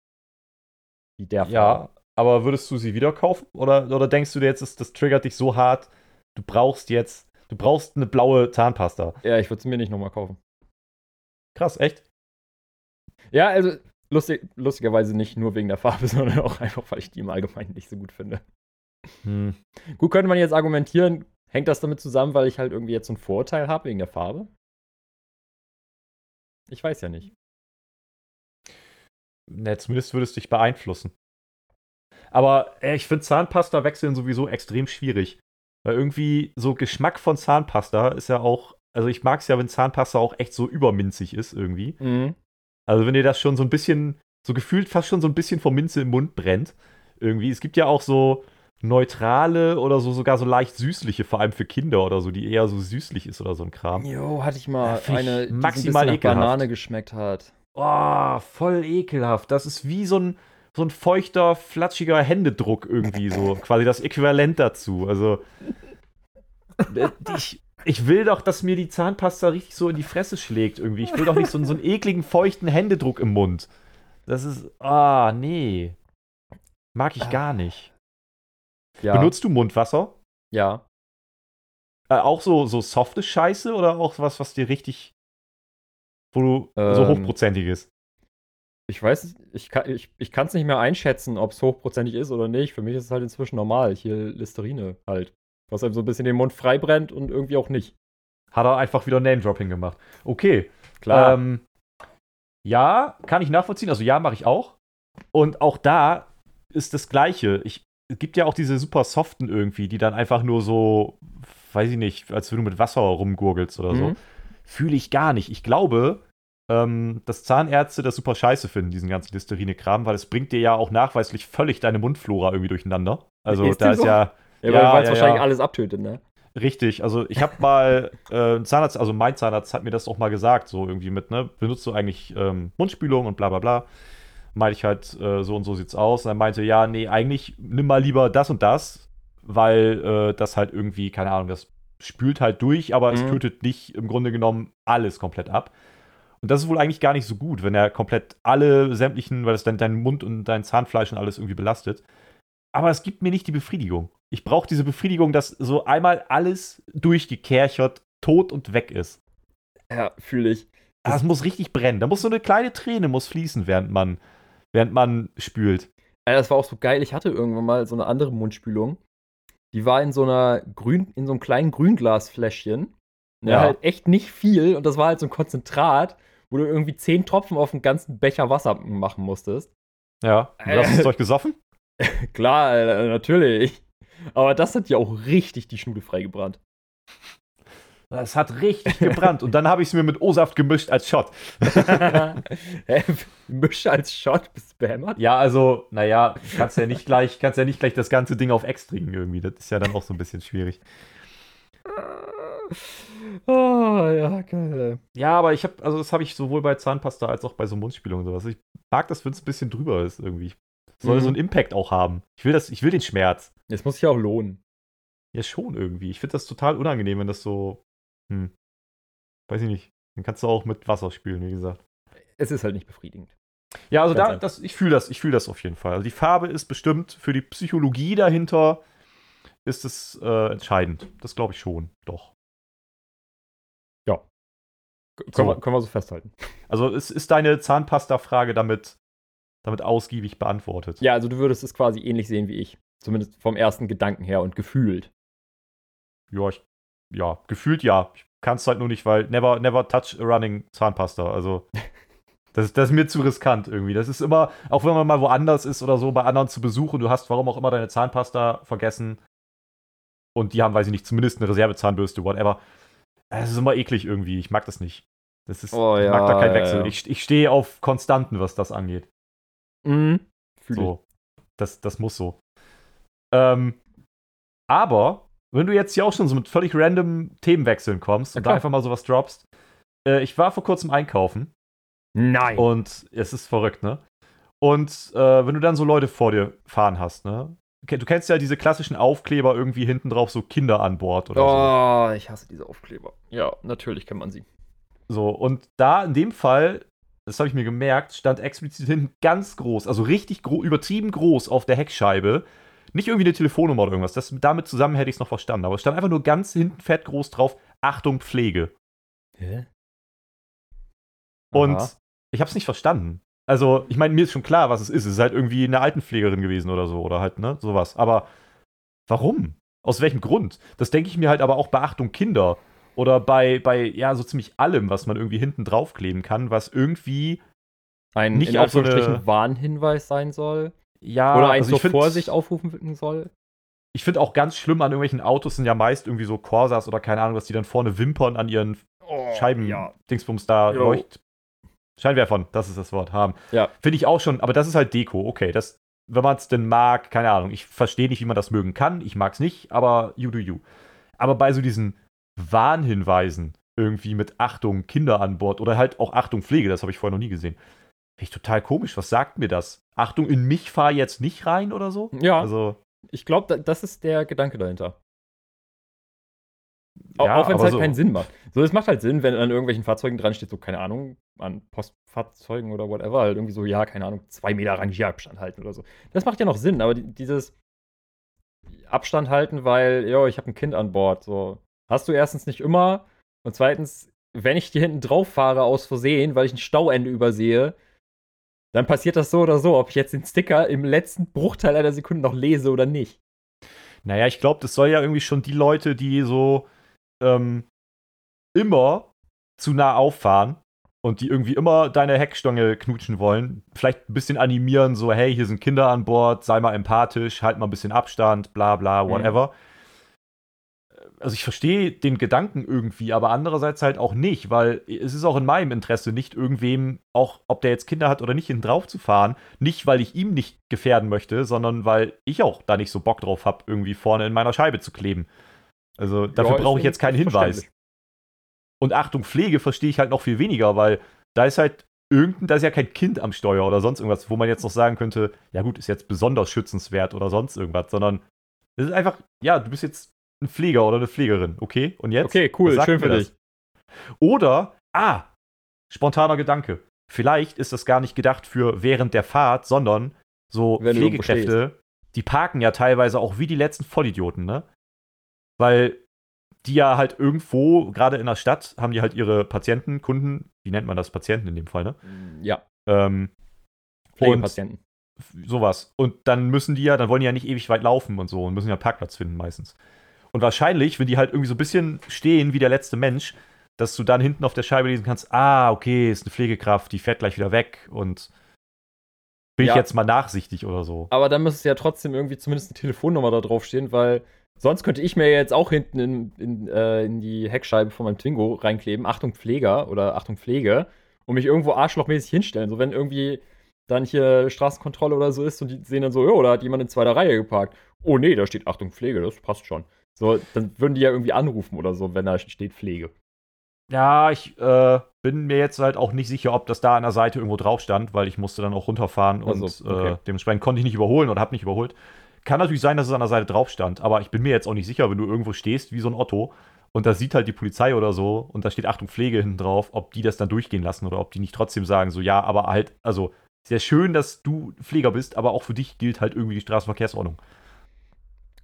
Wie der Farbe. Ja, aber würdest du sie wieder kaufen? Oder, oder denkst du dir jetzt, das, das triggert dich so hart, du brauchst jetzt, du brauchst eine blaue Zahnpasta? Ja, ich würde sie mir nicht nochmal kaufen. Krass, echt? Ja, also lustig, lustigerweise nicht nur wegen der Farbe, sondern auch einfach, weil ich die im Allgemeinen nicht so gut finde. Hm. Gut, könnte man jetzt argumentieren, hängt das damit zusammen, weil ich halt irgendwie jetzt so einen Vorteil habe wegen der Farbe? Ich weiß ja nicht. Ne, zumindest würde es dich beeinflussen. Aber äh, ich finde Zahnpasta wechseln sowieso extrem schwierig. Weil irgendwie so Geschmack von Zahnpasta ist ja auch, also ich mag es ja, wenn Zahnpasta auch echt so überminzig ist irgendwie. Mhm. Also wenn dir das schon so ein bisschen, so gefühlt fast schon so ein bisschen vor Minze im Mund brennt. Irgendwie. Es gibt ja auch so neutrale oder so sogar so leicht süßliche, vor allem für Kinder oder so, die eher so süßlich ist oder so ein Kram. Jo, hatte ich mal ich eine, die maximal ekelhaft. Banane geschmeckt hat. Oh, voll ekelhaft. Das ist wie so ein, so ein feuchter, flatschiger Händedruck irgendwie so. Quasi das Äquivalent dazu. Also, äh, ich, ich will doch, dass mir die Zahnpasta richtig so in die Fresse schlägt irgendwie. Ich will doch nicht so, so einen ekligen, feuchten Händedruck im Mund. Das ist, ah, nee. Mag ich gar nicht. Ja. Benutzt du Mundwasser? ja. Äh, auch so, so softe Scheiße oder auch was, was dir richtig, wo du so Ähm, hochprozentig ist? Ich weiß, ich kann es ich, ich nicht mehr einschätzen, ob es hochprozentig ist oder nicht. Für mich ist es halt inzwischen normal. Hier Listerine halt. Was einem so ein bisschen den Mund frei brennt und irgendwie auch nicht. Hat er einfach wieder Name-Dropping gemacht. Okay. Klar. Ähm, ja, kann ich nachvollziehen. Also ja, mache ich auch. Und auch da ist das Gleiche. Ich, es gibt ja auch diese super soften irgendwie, die dann einfach nur so, weiß ich nicht, als wenn du mit Wasser rumgurgelst oder so. Mhm. Fühle ich gar nicht. Ich glaube, ähm, dass Zahnärzte das super scheiße finden, diesen ganzen Listerine-Kram, weil es bringt dir ja auch nachweislich völlig deine Mundflora irgendwie durcheinander. Also Ist da ist so? ja Ja, Ja, weil es ja, wahrscheinlich ja. alles abtötet, ne? Richtig, also ich habe mal äh, Zahnarzt, also mein Zahnarzt hat mir das auch mal gesagt, so irgendwie mit, ne, benutzt du eigentlich ähm, Mundspülung und bla bla bla. Meinte ich halt, äh, so und so sieht's aus. Und er meinte, ja, nee, eigentlich nimm mal lieber das und das, weil äh, das halt irgendwie, keine Ahnung, das spült halt durch, aber es Mhm. tötet nicht im Grunde genommen alles komplett ab. Und das ist wohl eigentlich gar nicht so gut, wenn er komplett alle sämtlichen, weil es dann deinen Mund und dein Zahnfleisch und alles irgendwie belastet. Aber es gibt mir nicht die Befriedigung. Ich brauche diese Befriedigung, dass so einmal alles durchgekerchert, tot und weg ist. Ja, fühle ich. Das muss richtig brennen. Da muss so eine kleine Träne muss fließen, während man, während man spült. Ja, das war auch so geil. Ich hatte irgendwann mal so eine andere Mundspülung. Die war in so einer grün, in so einem kleinen Grünglasfläschchen. Ja. Ja. Halt echt nicht viel. Und das war halt so ein Konzentrat, wo du irgendwie zehn Tropfen auf einen ganzen Becher Wasser machen musstest. Ja. Du hast das Zeug gesoffen? Klar, äh, natürlich. Aber das hat ja auch richtig die Schnude freigebrannt. Das hat richtig gebrannt. Und dann habe ich es mir mit O-Saft gemischt als Shot. Hä? Mische als Shot bist du behämmert? Ja, also, naja, kannst ja nicht gleich, kannst ja nicht gleich das ganze Ding auf Ex trinken irgendwie. Das ist ja dann auch so ein bisschen schwierig. Oh, ja, geil. Ja, aber ich habe, also das habe ich sowohl bei Zahnpasta als auch bei so Mundspülungen und sowas. Ich mag das, wenn es ein bisschen drüber ist irgendwie. Soll Mhm. so einen Impact auch haben. Ich will das, ich will den Schmerz. Es muss sich auch lohnen. Ja, schon irgendwie. Ich finde das total unangenehm, wenn das so, hm, weiß ich nicht. Dann kannst du auch mit Wasser spülen, wie gesagt. Es ist halt nicht befriedigend. Ja, also Ganz da, das, ich fühle das, ich fühle das auf jeden Fall. Also die Farbe ist bestimmt für die Psychologie dahinter ist es äh, entscheidend. Das glaube ich schon, doch. So. Können, wir, können wir so festhalten. Also es ist deine Zahnpasta-Frage damit, damit ausgiebig beantwortet. Ja, also du würdest es quasi ähnlich sehen wie ich. Zumindest vom ersten Gedanken her und gefühlt. Ja, ich, ja, gefühlt ja. Ich kann es halt nur nicht, weil never, never touch a running Zahnpasta. Also, das, ist- das ist mir zu riskant irgendwie. Das ist immer, auch wenn man mal woanders ist oder so, bei anderen zu besuchen, du hast warum auch immer deine Zahnpasta vergessen. Und die haben, weiß ich nicht, zumindest eine Reservezahnbürste, whatever. Es ist immer eklig irgendwie. Ich mag das nicht. Das ist, Oh, ich mag ja, da keinen ja, Wechsel. ja. Ich, ich stehe auf Konstanten, was das angeht. Mhm. So. Das, das muss so. Ähm, aber, wenn du jetzt hier auch schon so mit völlig random Themenwechseln kommst Ja, und da klar. einfach mal sowas droppst. Äh, ich war vor kurzem einkaufen. Nein. und es ist verrückt, ne? Und äh, wenn du dann so Leute vor dir fahren hast, ne? Du kennst ja diese klassischen Aufkleber irgendwie hinten drauf, so Kinder an Bord oder so. oh, ich hasse diese Aufkleber. Ja, natürlich kennt man sie. So, und da in dem Fall, das habe ich mir gemerkt, stand explizit hinten ganz groß, also richtig gro übertrieben groß auf der Heckscheibe. Nicht irgendwie eine Telefonnummer oder irgendwas. Das, damit zusammen hätte ich es noch verstanden. Aber es stand einfach nur ganz hinten fett groß drauf: Achtung, Pflege. Hä? Und Aha. ich habe es nicht verstanden. Also, ich meine, mir ist schon klar, was es ist. Es ist halt irgendwie eine Altenpflegerin gewesen oder so. Oder halt, ne, sowas. Aber warum? Aus welchem Grund? Das denke ich mir halt aber auch bei Achtung, Kinder. Oder bei, bei, ja, so ziemlich allem, was man irgendwie hinten draufkleben kann, was irgendwie ein nicht in auf so eine- Warnhinweis sein soll. Ja, Oder ein also zur ich find- Vorsicht aufrufen soll. Ich finde auch ganz schlimm an irgendwelchen Autos sind ja meist irgendwie so Corsas oder keine Ahnung, dass die dann vorne wimpern an ihren Oh, Scheiben, Ja. Dingsbums da Jo. leucht. Scheinwerfern, das ist das Wort, haben. Ja. Finde ich auch schon, aber das ist halt Deko, okay. Das, wenn man es denn mag, keine Ahnung. Ich verstehe nicht, wie man das mögen kann. Ich mag es nicht, aber you do you. Aber bei so diesen Warnhinweisen, irgendwie mit Achtung, Kinder an Bord oder halt auch Achtung, Pflege, das habe ich vorher noch nie gesehen. Finde ich total komisch. Was sagt mir das? Achtung, in mich fahr jetzt nicht rein oder so? Ja, Also, ich glaube, das ist der Gedanke dahinter. Ja, auch wenn es halt so. keinen Sinn macht. So, es macht halt Sinn, wenn an irgendwelchen Fahrzeugen dran steht, so, keine Ahnung, an Postfahrzeugen oder whatever, halt irgendwie so, ja, keine Ahnung, zwei Meter Rangierabstand halten oder so. Das macht ja noch Sinn, aber die, dieses Abstand halten, weil, jo, ich habe ein Kind an Bord, so. Hast du erstens nicht immer und zweitens, wenn ich hier hinten drauf fahre aus Versehen, weil ich ein Stauende übersehe, dann passiert das so oder so, ob ich jetzt den Sticker im letzten Bruchteil einer Sekunde noch lese oder nicht. Naja, ich glaube, das soll ja irgendwie schon die Leute, die so ähm, immer zu nah auffahren und die irgendwie immer deine Heckstange knutschen wollen, vielleicht ein bisschen animieren, so, hey, hier sind Kinder an Bord, sei mal empathisch, halt mal ein bisschen Abstand, bla bla, Mhm. Also ich verstehe den Gedanken irgendwie, aber andererseits halt auch nicht, weil es ist auch in meinem Interesse, nicht irgendwem, auch ob der jetzt Kinder hat oder nicht, hinten drauf zu fahren. Nicht, weil ich ihm nicht gefährden möchte, sondern weil ich auch da nicht so Bock drauf habe, irgendwie vorne in meiner Scheibe zu kleben. Also dafür Ja, brauche ich jetzt keinen Hinweis. Und Achtung, Pflege verstehe ich halt noch viel weniger, weil da ist halt irgendein, da ist ja kein Kind am Steuer oder sonst irgendwas, wo man jetzt noch sagen könnte, ja gut, ist jetzt besonders schützenswert oder sonst irgendwas, sondern es ist einfach, ja, du bist jetzt ein Pfleger oder eine Pflegerin, okay? Und jetzt? Okay, cool, schön für das? Oder, ah, spontaner Gedanke. Vielleicht ist das gar nicht gedacht für während der Fahrt, sondern so Wenn Pflegekräfte, die parken ja teilweise auch wie die letzten Vollidioten, ne? Weil die ja halt irgendwo, gerade in der Stadt, haben die halt ihre Patienten, Kunden, wie nennt man das? Patienten in dem Fall, ne? Ja, Ähm, Pflegepatienten. sowas. Und dann müssen die ja, dann wollen die ja nicht ewig weit laufen und so und müssen ja Parkplatz finden meistens. Und wahrscheinlich, wenn die halt irgendwie so ein bisschen stehen wie der letzte Mensch, dass du dann hinten auf der Scheibe lesen kannst, ah, okay, ist eine Pflegekraft, die fährt gleich wieder weg und bin Ja. ich jetzt mal nachsichtig oder so. Aber dann müsste ja trotzdem irgendwie zumindest eine Telefonnummer da drauf stehen, weil sonst könnte ich mir jetzt auch hinten in, in, äh, in die Heckscheibe von meinem Twingo reinkleben, Achtung Pfleger oder Achtung Pflege, und mich irgendwo arschlochmäßig hinstellen. So, wenn irgendwie dann hier Straßenkontrolle oder so ist und die sehen dann so, oh, da hat jemand in zweiter Reihe geparkt. Oh nee, da steht Achtung Pflege, das passt schon. So, dann würden die ja irgendwie anrufen oder so, wenn da steht Pflege. Ja, ich äh, bin mir jetzt halt auch nicht sicher, ob das da an der Seite irgendwo drauf stand, weil ich musste dann auch runterfahren Also, und okay. äh, dementsprechend konnte ich nicht überholen oder habe nicht überholt. Kann natürlich sein, dass es an der Seite drauf stand, aber ich bin mir jetzt auch nicht sicher, wenn du irgendwo stehst wie so ein Otto und da sieht halt die Polizei oder so und da steht Achtung Pflege hinten drauf, ob die das dann durchgehen lassen oder ob die nicht trotzdem sagen, so ja, aber halt, also sehr schön, dass du Pfleger bist, aber auch für dich gilt halt irgendwie die Straßenverkehrsordnung.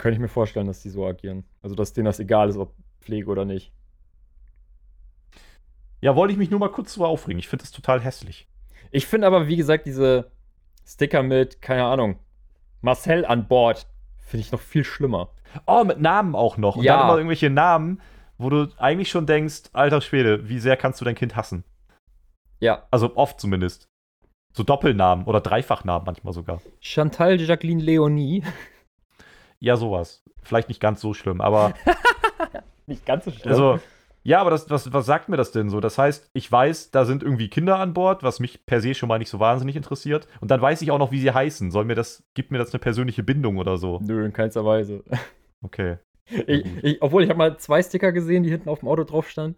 Könnte ich mir vorstellen, dass die so agieren. Also, dass denen das egal ist, ob Pflege oder nicht. Ja, wollte ich mich nur mal kurz drüber aufregen. Ich finde das total hässlich. Ich finde aber, wie gesagt, diese Sticker mit, keine Ahnung, Marcel an Bord, finde ich noch viel schlimmer. Oh, mit Namen auch noch. Und Ja. dann immer irgendwelche Namen, wo du eigentlich schon denkst, alter Schwede, wie sehr kannst du dein Kind hassen? Ja. Also oft zumindest. So Doppelnamen oder Dreifachnamen manchmal sogar. Chantal Jacqueline Leonie. Ja, sowas. Vielleicht nicht ganz so schlimm, aber Nicht ganz so schlimm. also ja, aber das, was, was sagt mir das denn so? Das heißt, ich weiß, da sind irgendwie Kinder an Bord, was mich per se schon mal nicht so wahnsinnig interessiert. Und dann weiß ich auch noch, wie sie heißen. Soll mir das, gibt mir das eine persönliche Bindung oder so? Nö, in keinster Weise. Okay. Ich, ich, obwohl, ich habe mal zwei Sticker gesehen, die hinten auf dem Auto drauf standen.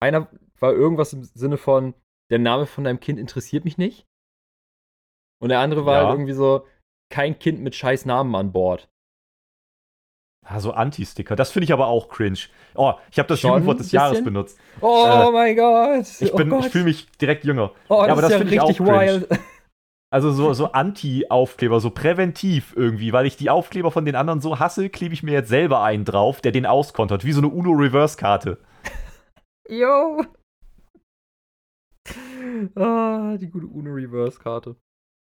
Einer war irgendwas im Sinne von, der Name von deinem Kind interessiert mich nicht. Und der andere war Ja. halt irgendwie so, kein Kind mit scheiß Namen an Bord. Ah, so Anti-Sticker. Das finde ich aber auch cringe. Oh, ich habe das Schon Jugendwort des ein Jahres bisschen? benutzt. Oh Äh, mein Gott. Ich, oh bin- ich fühle mich direkt jünger. oh, ja, aber das ist finde ich auch cringe. wild. Also so, so Anti-Aufkleber, so präventiv irgendwie, weil ich die Aufkleber von den anderen so hasse, klebe ich mir jetzt selber einen drauf, der den auskontert, wie so eine UNO-Reverse-Karte. Yo. Ah, die gute Uno-Reverse-Karte.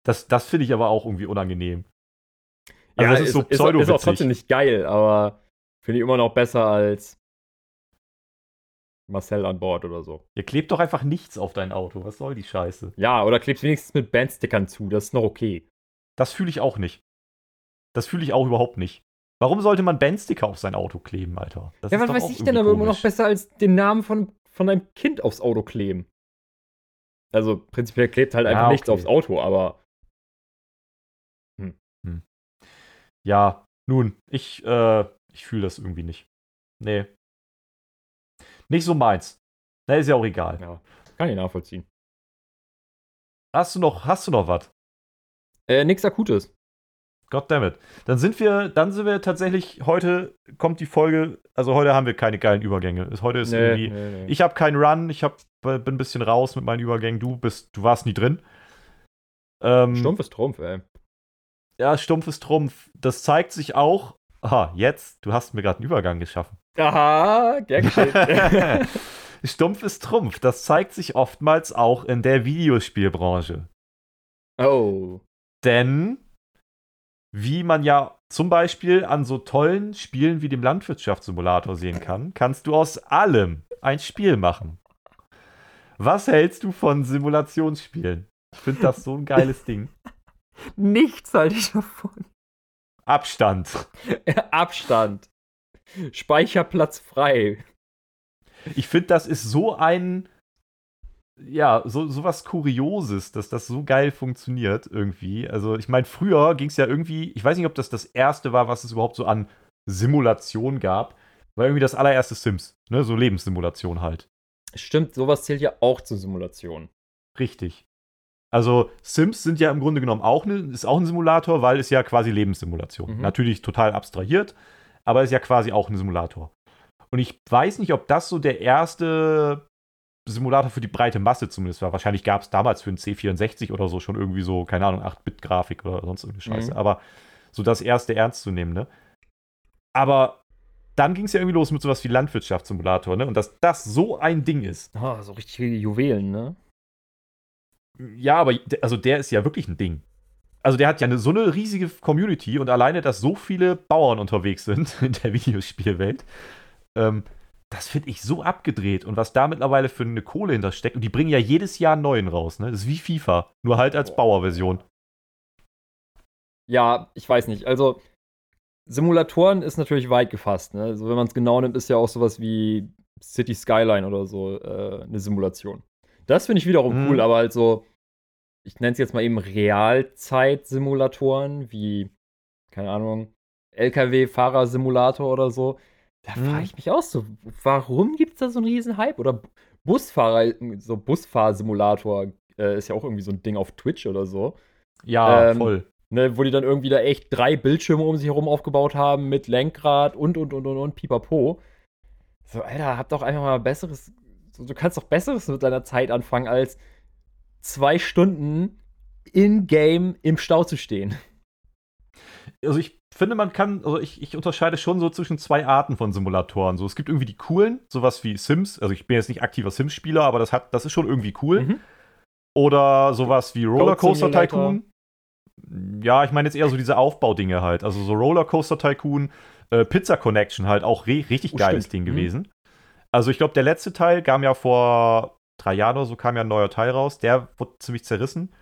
Das, das finde ich aber auch irgendwie unangenehm. Also das ist, so ist, ist, auch- ist auch trotzdem nicht geil, aber finde ich immer noch besser als Marcel an Bord oder so. Ihr klebt doch einfach nichts auf dein Auto. Was soll die Scheiße? Ja, oder klebst wenigstens mit Bandstickern zu, das ist noch okay. Das fühle ich auch nicht. Das fühle ich auch überhaupt nicht. Warum sollte man Bandsticker auf sein Auto kleben, Alter? Das ja, was weiß ich denn aber immer noch besser als den Namen von, von deinem Kind aufs Auto kleben. Also prinzipiell klebt halt Ja, einfach nichts okay. aufs Auto, aber Ja, nun, ich, äh, ich fühle das irgendwie nicht. Nee. Nicht so meins. Na, ist ja auch egal. ja, kann ich nachvollziehen. Hast du noch, hast du noch was? Äh, nix Akutes. Goddammit. Dann sind wir, dann sind wir tatsächlich, heute kommt die Folge, also heute haben wir keine geilen Übergänge. Heute ist irgendwie, nee, nee. ich habe keinen Run, ich hab, bin ein bisschen raus mit meinen Übergängen, du bist, du warst nie drin. Ähm, Stumpf ist Trumpf, ey. Ja, stumpf ist Trumpf. Das zeigt sich auch, aha, jetzt, du hast mir gerade einen Übergang geschaffen. Aha, geschehen. Stumpf ist Trumpf. Das zeigt sich oftmals auch in der Videospielbranche. oh. Denn, wie man ja zum Beispiel an so tollen Spielen wie dem Landwirtschaftssimulator sehen kann, kannst du aus allem ein Spiel machen. Was hältst du von Simulationsspielen? Ich finde das so ein geiles Ding. Nichts halte ich davon. Abstand. Abstand. Speicherplatz frei. Ich finde, das ist so ein, ja, so, so was Kurioses, dass das so geil funktioniert irgendwie. Also, ich meine, früher ging es ja irgendwie, ich weiß nicht, ob das das erste war, was es überhaupt so an Simulation gab, war irgendwie das allererste Sims, ne, so Lebenssimulation halt. Stimmt, sowas zählt ja auch zur Simulation. Richtig. Also, Sims sind ja im Grunde genommen auch ne, ist auch ein Simulator, weil es ja quasi Lebenssimulation. Mhm. Natürlich total abstrahiert, aber ist ja quasi auch ein Simulator. Und ich weiß nicht, ob das so der erste Simulator für die breite Masse zumindest war. Wahrscheinlich gab es damals für einen C64 oder so schon irgendwie so, keine Ahnung, 8-Bit-Grafik oder sonst irgendeine Scheiße. Mhm. Aber so das erste ernst zu nehmen, ne? Aber dann ging es ja irgendwie los mit sowas wie Landwirtschaftssimulator, ne? Und dass das so ein Ding ist. Ah, so richtig viele Juwelen, ne? Ja, aber also der ist ja wirklich ein Ding. Also der hat ja eine, so eine riesige Community und alleine, dass so viele Bauern unterwegs sind in der Videospielwelt, ähm, das finde ich so abgedreht. Und was da mittlerweile für eine Kohle hintersteckt, und die bringen ja jedes Jahr einen neuen raus, ne? Das ist wie FIFA, nur halt als. Bauerversion. Ja, ich weiß nicht. Also, Simulatoren ist natürlich weit gefasst. Ne? Also wenn man es genau nimmt, ist ja auch sowas wie City Skyline oder so äh, eine Simulation. Das finde ich wiederum Mhm. cool, aber halt so, ich nenne es jetzt mal eben Realzeit-Simulatoren, wie, keine Ahnung, LKW-Fahrer-Simulator oder so. Da Mhm. frage ich mich auch so, warum gibt es da so einen riesen Hype? Oder Busfahrer, so Busfahrsimulator äh, ist ja auch irgendwie so ein Ding auf Twitch oder so. Ja, Ähm, voll. Ne, wo die dann irgendwie da echt drei Bildschirme um sich herum aufgebaut haben mit Lenkrad und und und und und pipapo. So, Alter, hab doch einfach mal besseres. Du kannst doch besseres mit deiner Zeit anfangen, als zwei Stunden in-game im Stau zu stehen. Also ich finde, man kann, also ich, ich unterscheide schon so zwischen zwei Arten von Simulatoren. So, es gibt irgendwie die coolen, sowas wie Sims. Also ich bin jetzt nicht aktiver Sims-Spieler, aber das hat, das ist schon irgendwie cool. Mhm. Oder sowas wie Rollercoaster. Tycoon. Ja, ich meine jetzt eher so diese Aufbaudinge halt. Also so Rollercoaster Tycoon, äh, Pizza Connection halt auch richtig Oh, geiles stimmt. Ding Mhm. Also ich glaube, der letzte Teil kam ja vor drei Jahren oder so, kam ja ein neuer Teil raus. Der wurde ziemlich zerrissen.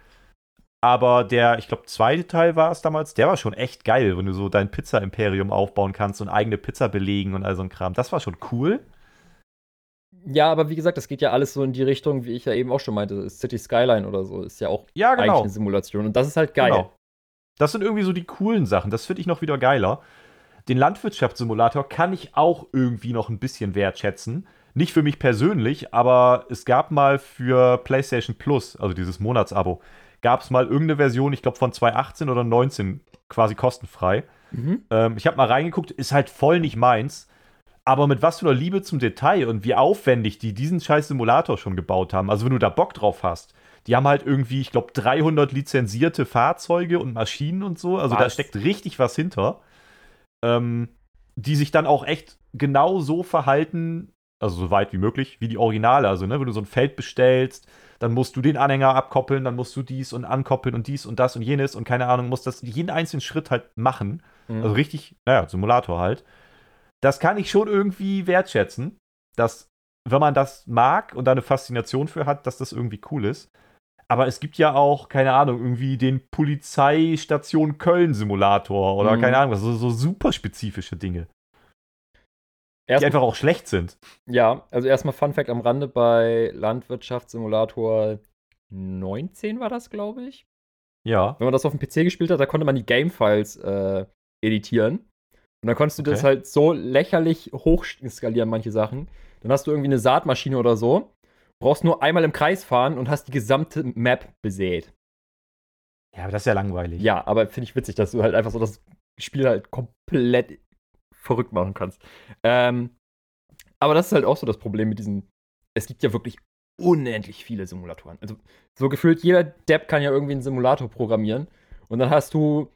Aber der, ich glaube, zweite Teil war es damals, der war schon echt geil, wenn du so dein Pizza-Imperium aufbauen kannst und eigene Pizza belegen und all so ein Kram. Das war schon cool. Ja, aber wie gesagt, das geht ja alles so in die Richtung, wie ich ja eben auch schon meinte. City Skyline oder so ist ja auch Ja, eigentlich genau. eine Simulation. Und das ist halt geil. Genau. Das sind irgendwie so die coolen Sachen. Das finde ich noch wieder geiler. Den Landwirtschaftssimulator kann ich auch irgendwie noch ein bisschen wertschätzen. Nicht für mich persönlich, aber es gab mal für PlayStation Plus, also dieses Monatsabo, gab es mal irgendeine Version, ich glaube von 2018 oder 19, quasi kostenfrei. Mhm. Ähm, ich habe mal reingeguckt, ist halt voll nicht meins. Aber mit was für einer Liebe zum Detail und wie aufwendig die diesen scheiß Simulator schon gebaut haben. Also wenn du da Bock drauf hast. Die haben halt irgendwie, ich glaube, 300 lizenzierte Fahrzeuge und Maschinen und so. Also da Was? steckt richtig was hinter. Ähm, die sich dann auch echt genau so verhalten, also so weit wie möglich, wie die Originale. Also, ne, wenn du so ein Feld bestellst, dann musst du den Anhänger abkoppeln, dann musst du dies und ankoppeln und dies und das und jenes und keine Ahnung, musst das jeden einzelnen Schritt halt machen. Mhm. Also richtig, naja, Simulator halt. Das kann ich schon irgendwie wertschätzen, dass, wenn man das mag und da eine Faszination für hat, dass das irgendwie cool ist. Aber es gibt ja auch, keine Ahnung, irgendwie den Polizeistation Köln-Simulator oder Mhm. keine Ahnung, so, so super spezifische Dinge, die Erst- einfach auch schlecht sind. Ja, also erstmal Fun Fact am Rande bei Landwirtschaftssimulator 19 war das, glaube ich. Ja. Wenn man das auf dem PC gespielt hat, da konnte man die Game-Files äh, editieren. Und dann konntest du das Okay. halt so lächerlich hoch skalieren, manche Sachen. Dann hast du irgendwie eine Saatmaschine oder so, brauchst nur einmal im Kreis fahren und hast die gesamte Map besät. Ja, aber das ist ja langweilig. Ja, aber finde ich witzig, dass du halt einfach so das Spiel halt komplett verrückt machen kannst. Ähm, aber das ist halt auch so das Problem mit diesen. Es gibt ja wirklich unendlich viele Simulatoren. Also so gefühlt jeder Depp kann ja irgendwie einen Simulator programmieren. Und dann hast du,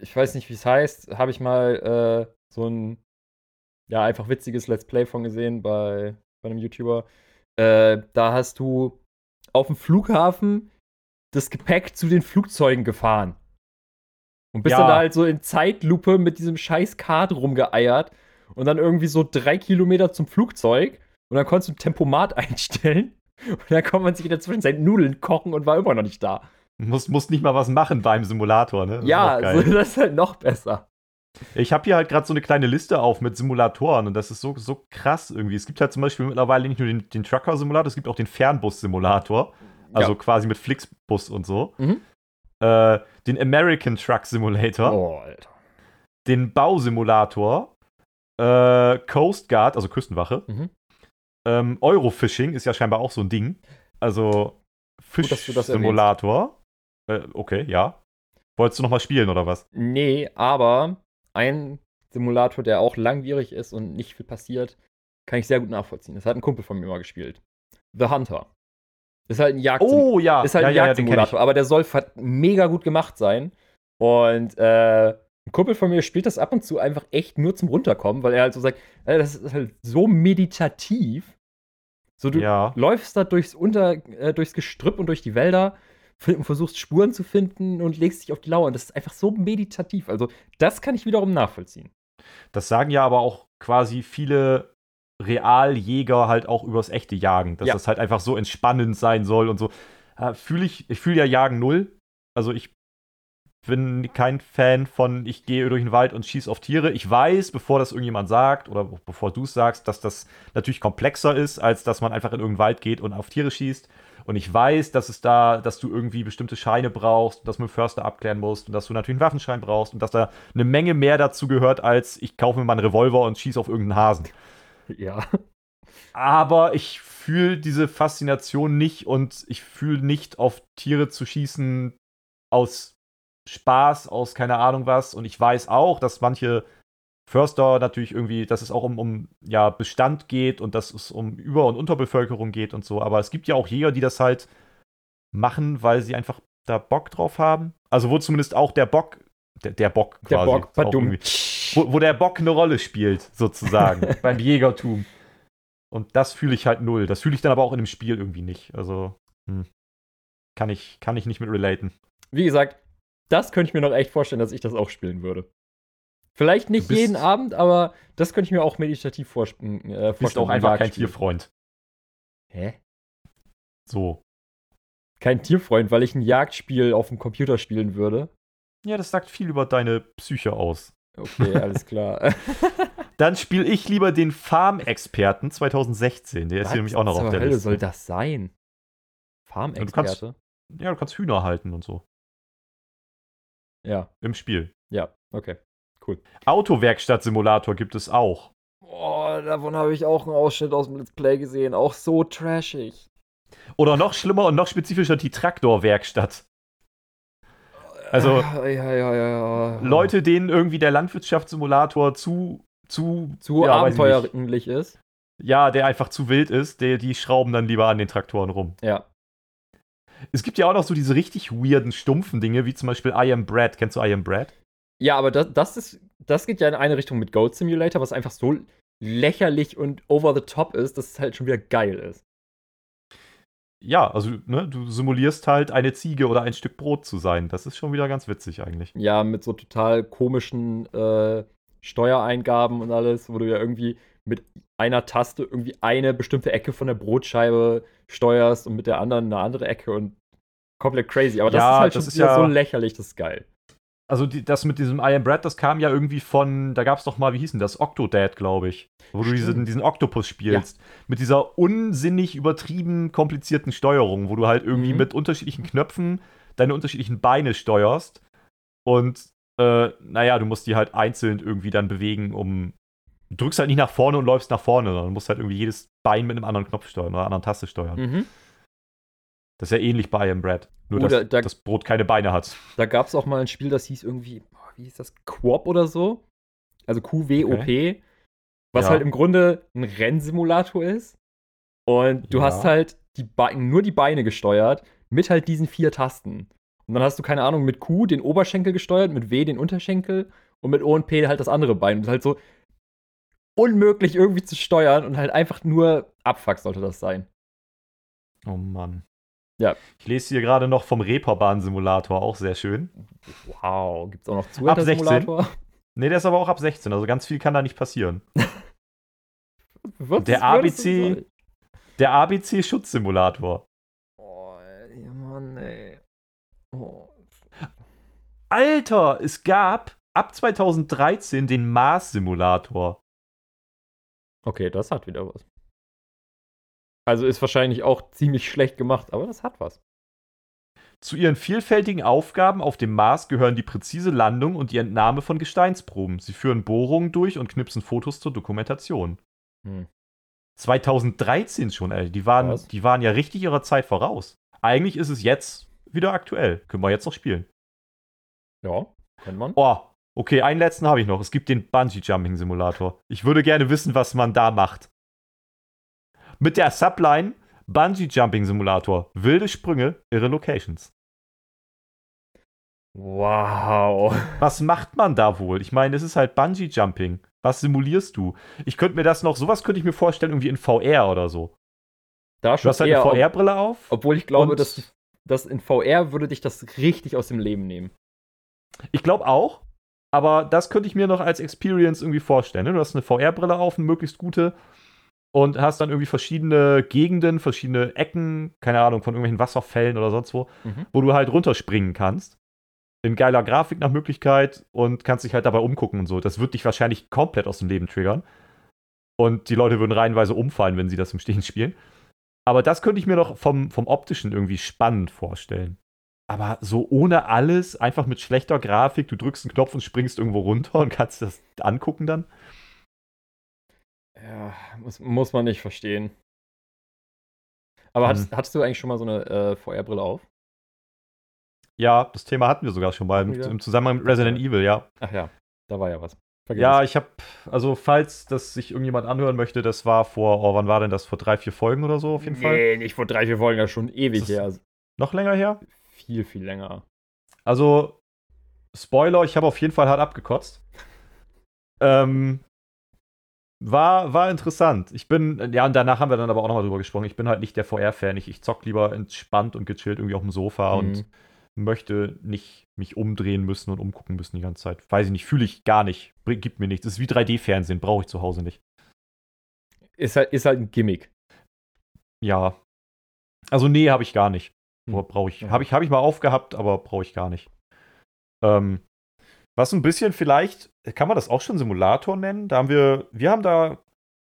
ich weiß nicht, wie es heißt, habe ich mal äh, so ein ja einfach witziges Let's Play von gesehen bei, bei einem YouTuber. Äh, da hast du auf dem Flughafen das Gepäck zu den Flugzeugen gefahren. Und bist Ja. dann da halt so in Zeitlupe mit diesem scheiß Kart rumgeeiert und dann irgendwie so drei Kilometer zum Flugzeug und dann konntest du ein Tempomat einstellen und dann konnte man sich in der Zwischenzeit Nudeln kochen und war immer noch nicht da. Muss, muss nicht mal was machen beim Simulator, ne? Das ja, so, das ist halt noch besser. Ich habe hier halt gerade so eine kleine Liste auf mit Simulatoren und das ist so, so krass irgendwie. Es gibt halt zum Beispiel mittlerweile nicht nur den, den Trucker-Simulator, es gibt auch den Fernbus-Simulator. Also Ja. quasi mit Flixbus und so. Mhm. Äh, den American Truck Simulator, Oh, Alter. den Bausimulator, äh, Coast Guard, also Küstenwache, Mhm. ähm, Eurofishing ist ja scheinbar auch so ein Ding. Also Fisch-Simulator. Äh, okay, ja. Wolltest du noch mal spielen oder was? Nee, aber ein Simulator, der auch langwierig ist und nicht viel passiert, kann ich sehr gut nachvollziehen. Das hat ein Kumpel von mir mal gespielt. The Hunter. Ist halt ein Jagdsimulator. Oh ja, Ist halt ja, ein ja. Jagdsimulator, aber der soll mega gut gemacht sein. Und äh, ein Kumpel von mir spielt das ab und zu einfach echt nur zum Runterkommen, weil er halt so sagt, äh, das ist halt so meditativ. So, du Ja. läufst da durchs, Unter, äh, durchs Gestrüpp und durch die Wälder versuchst Spuren zu finden und legst dich auf die Lauer. Und das ist einfach so meditativ. Also, das kann ich wiederum nachvollziehen. Das sagen ja aber auch quasi viele Realjäger halt auch übers echte Jagen, dass Ja. das halt einfach so entspannend sein soll und so. Äh, fühl ich, ich fühle ja Jagen null. Also ich bin kein Fan von, ich gehe durch den Wald und schieße auf Tiere. Ich weiß, bevor das irgendjemand sagt oder bevor du es sagst, dass das natürlich komplexer ist, als dass man einfach in irgendeinen Wald geht und auf Tiere schießt. Und ich weiß, dass es da, dass du irgendwie bestimmte Scheine brauchst, dass du mit Förster abklären musst und dass du natürlich einen Waffenschein brauchst und dass da eine Menge mehr dazu gehört, als ich kaufe mir mal einen Revolver und schieße auf irgendeinen Hasen. Ja. Aber ich fühle diese Faszination nicht und ich fühle nicht auf Tiere zu schießen aus Spaß, aus keine Ahnung was. Und ich weiß auch, dass manche Förster natürlich irgendwie, dass es auch um, um ja, Bestand geht und dass es um Über- und Unterbevölkerung geht und so. Aber es gibt ja auch Jäger, die das halt machen, weil sie einfach da Bock drauf haben. Also wo zumindest auch der Bock, der, der Bock quasi. Der Bock, irgendwie- wo, wo der Bock eine Rolle spielt, sozusagen, beim Jägertum. Und das fühle ich halt null. Das fühle ich dann aber auch in dem Spiel irgendwie nicht. Also, hm. kann, ich, kann ich nicht mit relaten. Wie gesagt, das könnte ich mir noch echt vorstellen, dass ich das auch spielen würde. Vielleicht nicht jeden Abend, aber das könnte ich mir auch meditativ vorsp äh, vorstellen. Bist auch ein einfach kein. Tierfreund. Hä? So. Kein Tierfreund, weil ich ein Jagdspiel auf dem Computer spielen würde. Ja, das sagt viel über deine Psyche aus. Okay, alles klar. Dann spiele ich lieber den Farm-Experten 2016. Der ist hier nämlich auch noch Was auf der Hölle Liste. soll das sein? Farmexperte? Ja, du kannst Hühner halten und so. Ja, Im Spiel. ja, okay. Autowerkstatt-Simulator gibt es auch. Oh, davon habe ich auch einen Ausschnitt aus dem Let's Play gesehen. Auch so trashig. Oder noch schlimmer und noch spezifischer die Traktorwerkstatt. Also Ja, ja, ja. Leute, denen irgendwie der Landwirtschaftssimulator zu, zu, zu abenteuerlich ist. Ja, der einfach zu wild ist, der, die schrauben dann lieber an den Traktoren rum. Ja. Es gibt ja auch noch so diese richtig weirden, stumpfen Dinge, wie zum Beispiel I Am Brad. Kennst du I Am Brad? Ja, aber das, das ist, das geht ja in eine Richtung mit Goat Simulator, was einfach so lächerlich und over the top ist, dass es halt schon wieder geil ist. Ja, also ne, du simulierst halt eine Ziege oder ein Stück Brot zu sein. Das ist schon wieder ganz witzig eigentlich. Ja, mit so total komischen äh, Steuereingaben und alles, wo du ja irgendwie mit einer Taste irgendwie eine bestimmte Ecke von der Brotscheibe steuerst und mit der anderen eine andere Ecke und komplett crazy. Aber das Ja, ist halt das schon ist wieder ja- so lächerlich, das ist geil. Also die, das mit diesem I Am Brad, das kam ja irgendwie von, da gab es doch mal, wie hieß denn das? Octodad, glaube ich. Wo du diesen, Stimmt. diesen Oktopus spielst. Mit dieser unsinnig übertrieben komplizierten Steuerung, wo du halt irgendwie Mhm. mit unterschiedlichen Knöpfen deine unterschiedlichen Beine steuerst. Und äh, naja, du musst die halt einzeln irgendwie dann bewegen, um. Du drückst halt nicht nach vorne und läufst nach vorne, sondern du musst halt irgendwie jedes Bein mit einem anderen Knopf steuern oder einer anderen Taste steuern. Mhm. Das ist ja ähnnlich bei I Am Bread. Nur, Oh, dass da- da- das Brot keine Beine hat. Da gab es auch mal ein Spiel, das hieß irgendwie, wie hieß das? Quop oder so? Also QWOP. Was Ja. halt im Grunde ein Rennsimulator ist. Und du Ja. hast halt die Be nur die Beine gesteuert mit halt diesen vier Tasten. Und dann hast du, keine Ahnung, mit Q den Oberschenkel gesteuert, mit W den Unterschenkel und mit O und P halt das andere Bein. Und halt so unmöglich irgendwie zu steuern und halt einfach nur Abfuck sollte das sein. Oh Mann. Ja. Ich lese hier gerade noch vom Reeperbahn-Simulator, auch sehr schön. Wow, gibt's auch noch Ab 16. Zuhälter-Simulator? Nee, der ist aber auch ab 16, also ganz viel kann da nicht passieren. Der ABC? Der ABC-Schutzsimulator. Oh, ey, Mann, ey. Oh. Alter, es gab ab 2013 den Mars-Simulator. Okay, das hat wieder was. Also ist wahrscheinlich auch ziemlich schlecht gemacht, aber das hat was. Zu ihren vielfältigen Aufgaben auf dem Mars gehören die präzise Landung und die Entnahme von Gesteinsproben. Sie führen Bohrungen durch und knipsen Fotos zur Dokumentation. Hm. 2013 schon, ey. Die waren, Was? die waren ja richtig ihrer Zeit voraus. Eigentlich ist es jetzt wieder aktuell. Können wir jetzt noch spielen. Ja, kann man. Oh, okay, einen letzten habe ich noch. Es gibt den Bungee-Jumping-Simulator. Ich würde gerne wissen, was man da macht. Mit der Subline Bungee-Jumping-Simulator. Wilde Sprünge, irre Locations. Wow. Was macht man da wohl? Ich meine, es ist halt Bungee-Jumping. Was simulierst du? Ich könnte mir das noch, sowas könnte ich mir vorstellen, irgendwie in VR oder so. Da Du hast halt eher, eine VR-Brille auf. obwohl ich glaube, dass, dass in VR würde dich das richtig aus dem Leben nehmen. Ich glaube auch. Aber das könnte ich mir noch als Experience irgendwie vorstellen. ne? Du hast eine VR-Brille auf, eine möglichst gute. Und hast dann irgendwie verschiedene Gegenden, verschiedene Ecken, keine Ahnung, von irgendwelchen Wasserfällen oder sonst wo, Mhm. wo du halt runterspringen kannst. in geiler Grafik nach Möglichkeit und kannst dich halt dabei umgucken und so. Das wird dich wahrscheinlich komplett aus dem Leben triggern. Und die Leute würden reihenweise umfallen, wenn sie das im Stehen spielen. Aber das könnte ich mir noch vom, vom optischen irgendwie spannend vorstellen. Aber so ohne alles, einfach mit schlechter Grafik, du drückst einen Knopf und springst irgendwo runter und kannst das angucken dann. Ja, muss, muss man nicht verstehen. Aber hattest, hm. hattest du eigentlich schon mal so eine äh, VR-Brille auf? Ja, das Thema hatten wir sogar schon mal im, im Zusammenhang mit Resident Evil, ja. Ach ja, da war ja was. Vergiss ja, ich habe, also falls das sich irgendjemand anhören möchte, das war vor, oh, wann war denn das? Vor drei, vier Folgen oder so auf jeden nee, Fall? Nee, nicht vor drei, vier Folgen, das ist schon ewig her. Noch länger her? Viel, viel länger. Also, Spoiler, ich habe auf jeden Fall hart abgekotzt. ähm, war, war interessant. Ich bin, ja, und danach haben wir dann aber auch nochmal drüber gesprochen. Ich bin halt nicht der VR-Fan. Ich, ich zock lieber entspannt und gechillt irgendwie auf dem Sofa mhm. und möchte nicht mich umdrehen müssen und umgucken müssen die ganze Zeit. Weiß ich nicht, fühle ich gar nicht. Gibt mir nichts. Das ist wie 3D-Fernsehen, brauche ich zu Hause nicht. Ist halt, ist halt ein Gimmick. Ja. Also, nee, habe ich gar nicht. Hm. Brauche ich. Habe ich, hab ich mal aufgehabt, aber brauche ich gar nicht. Ähm, was ein bisschen vielleicht, kann man das auch schon Simulator nennen? Da haben wir, wir haben da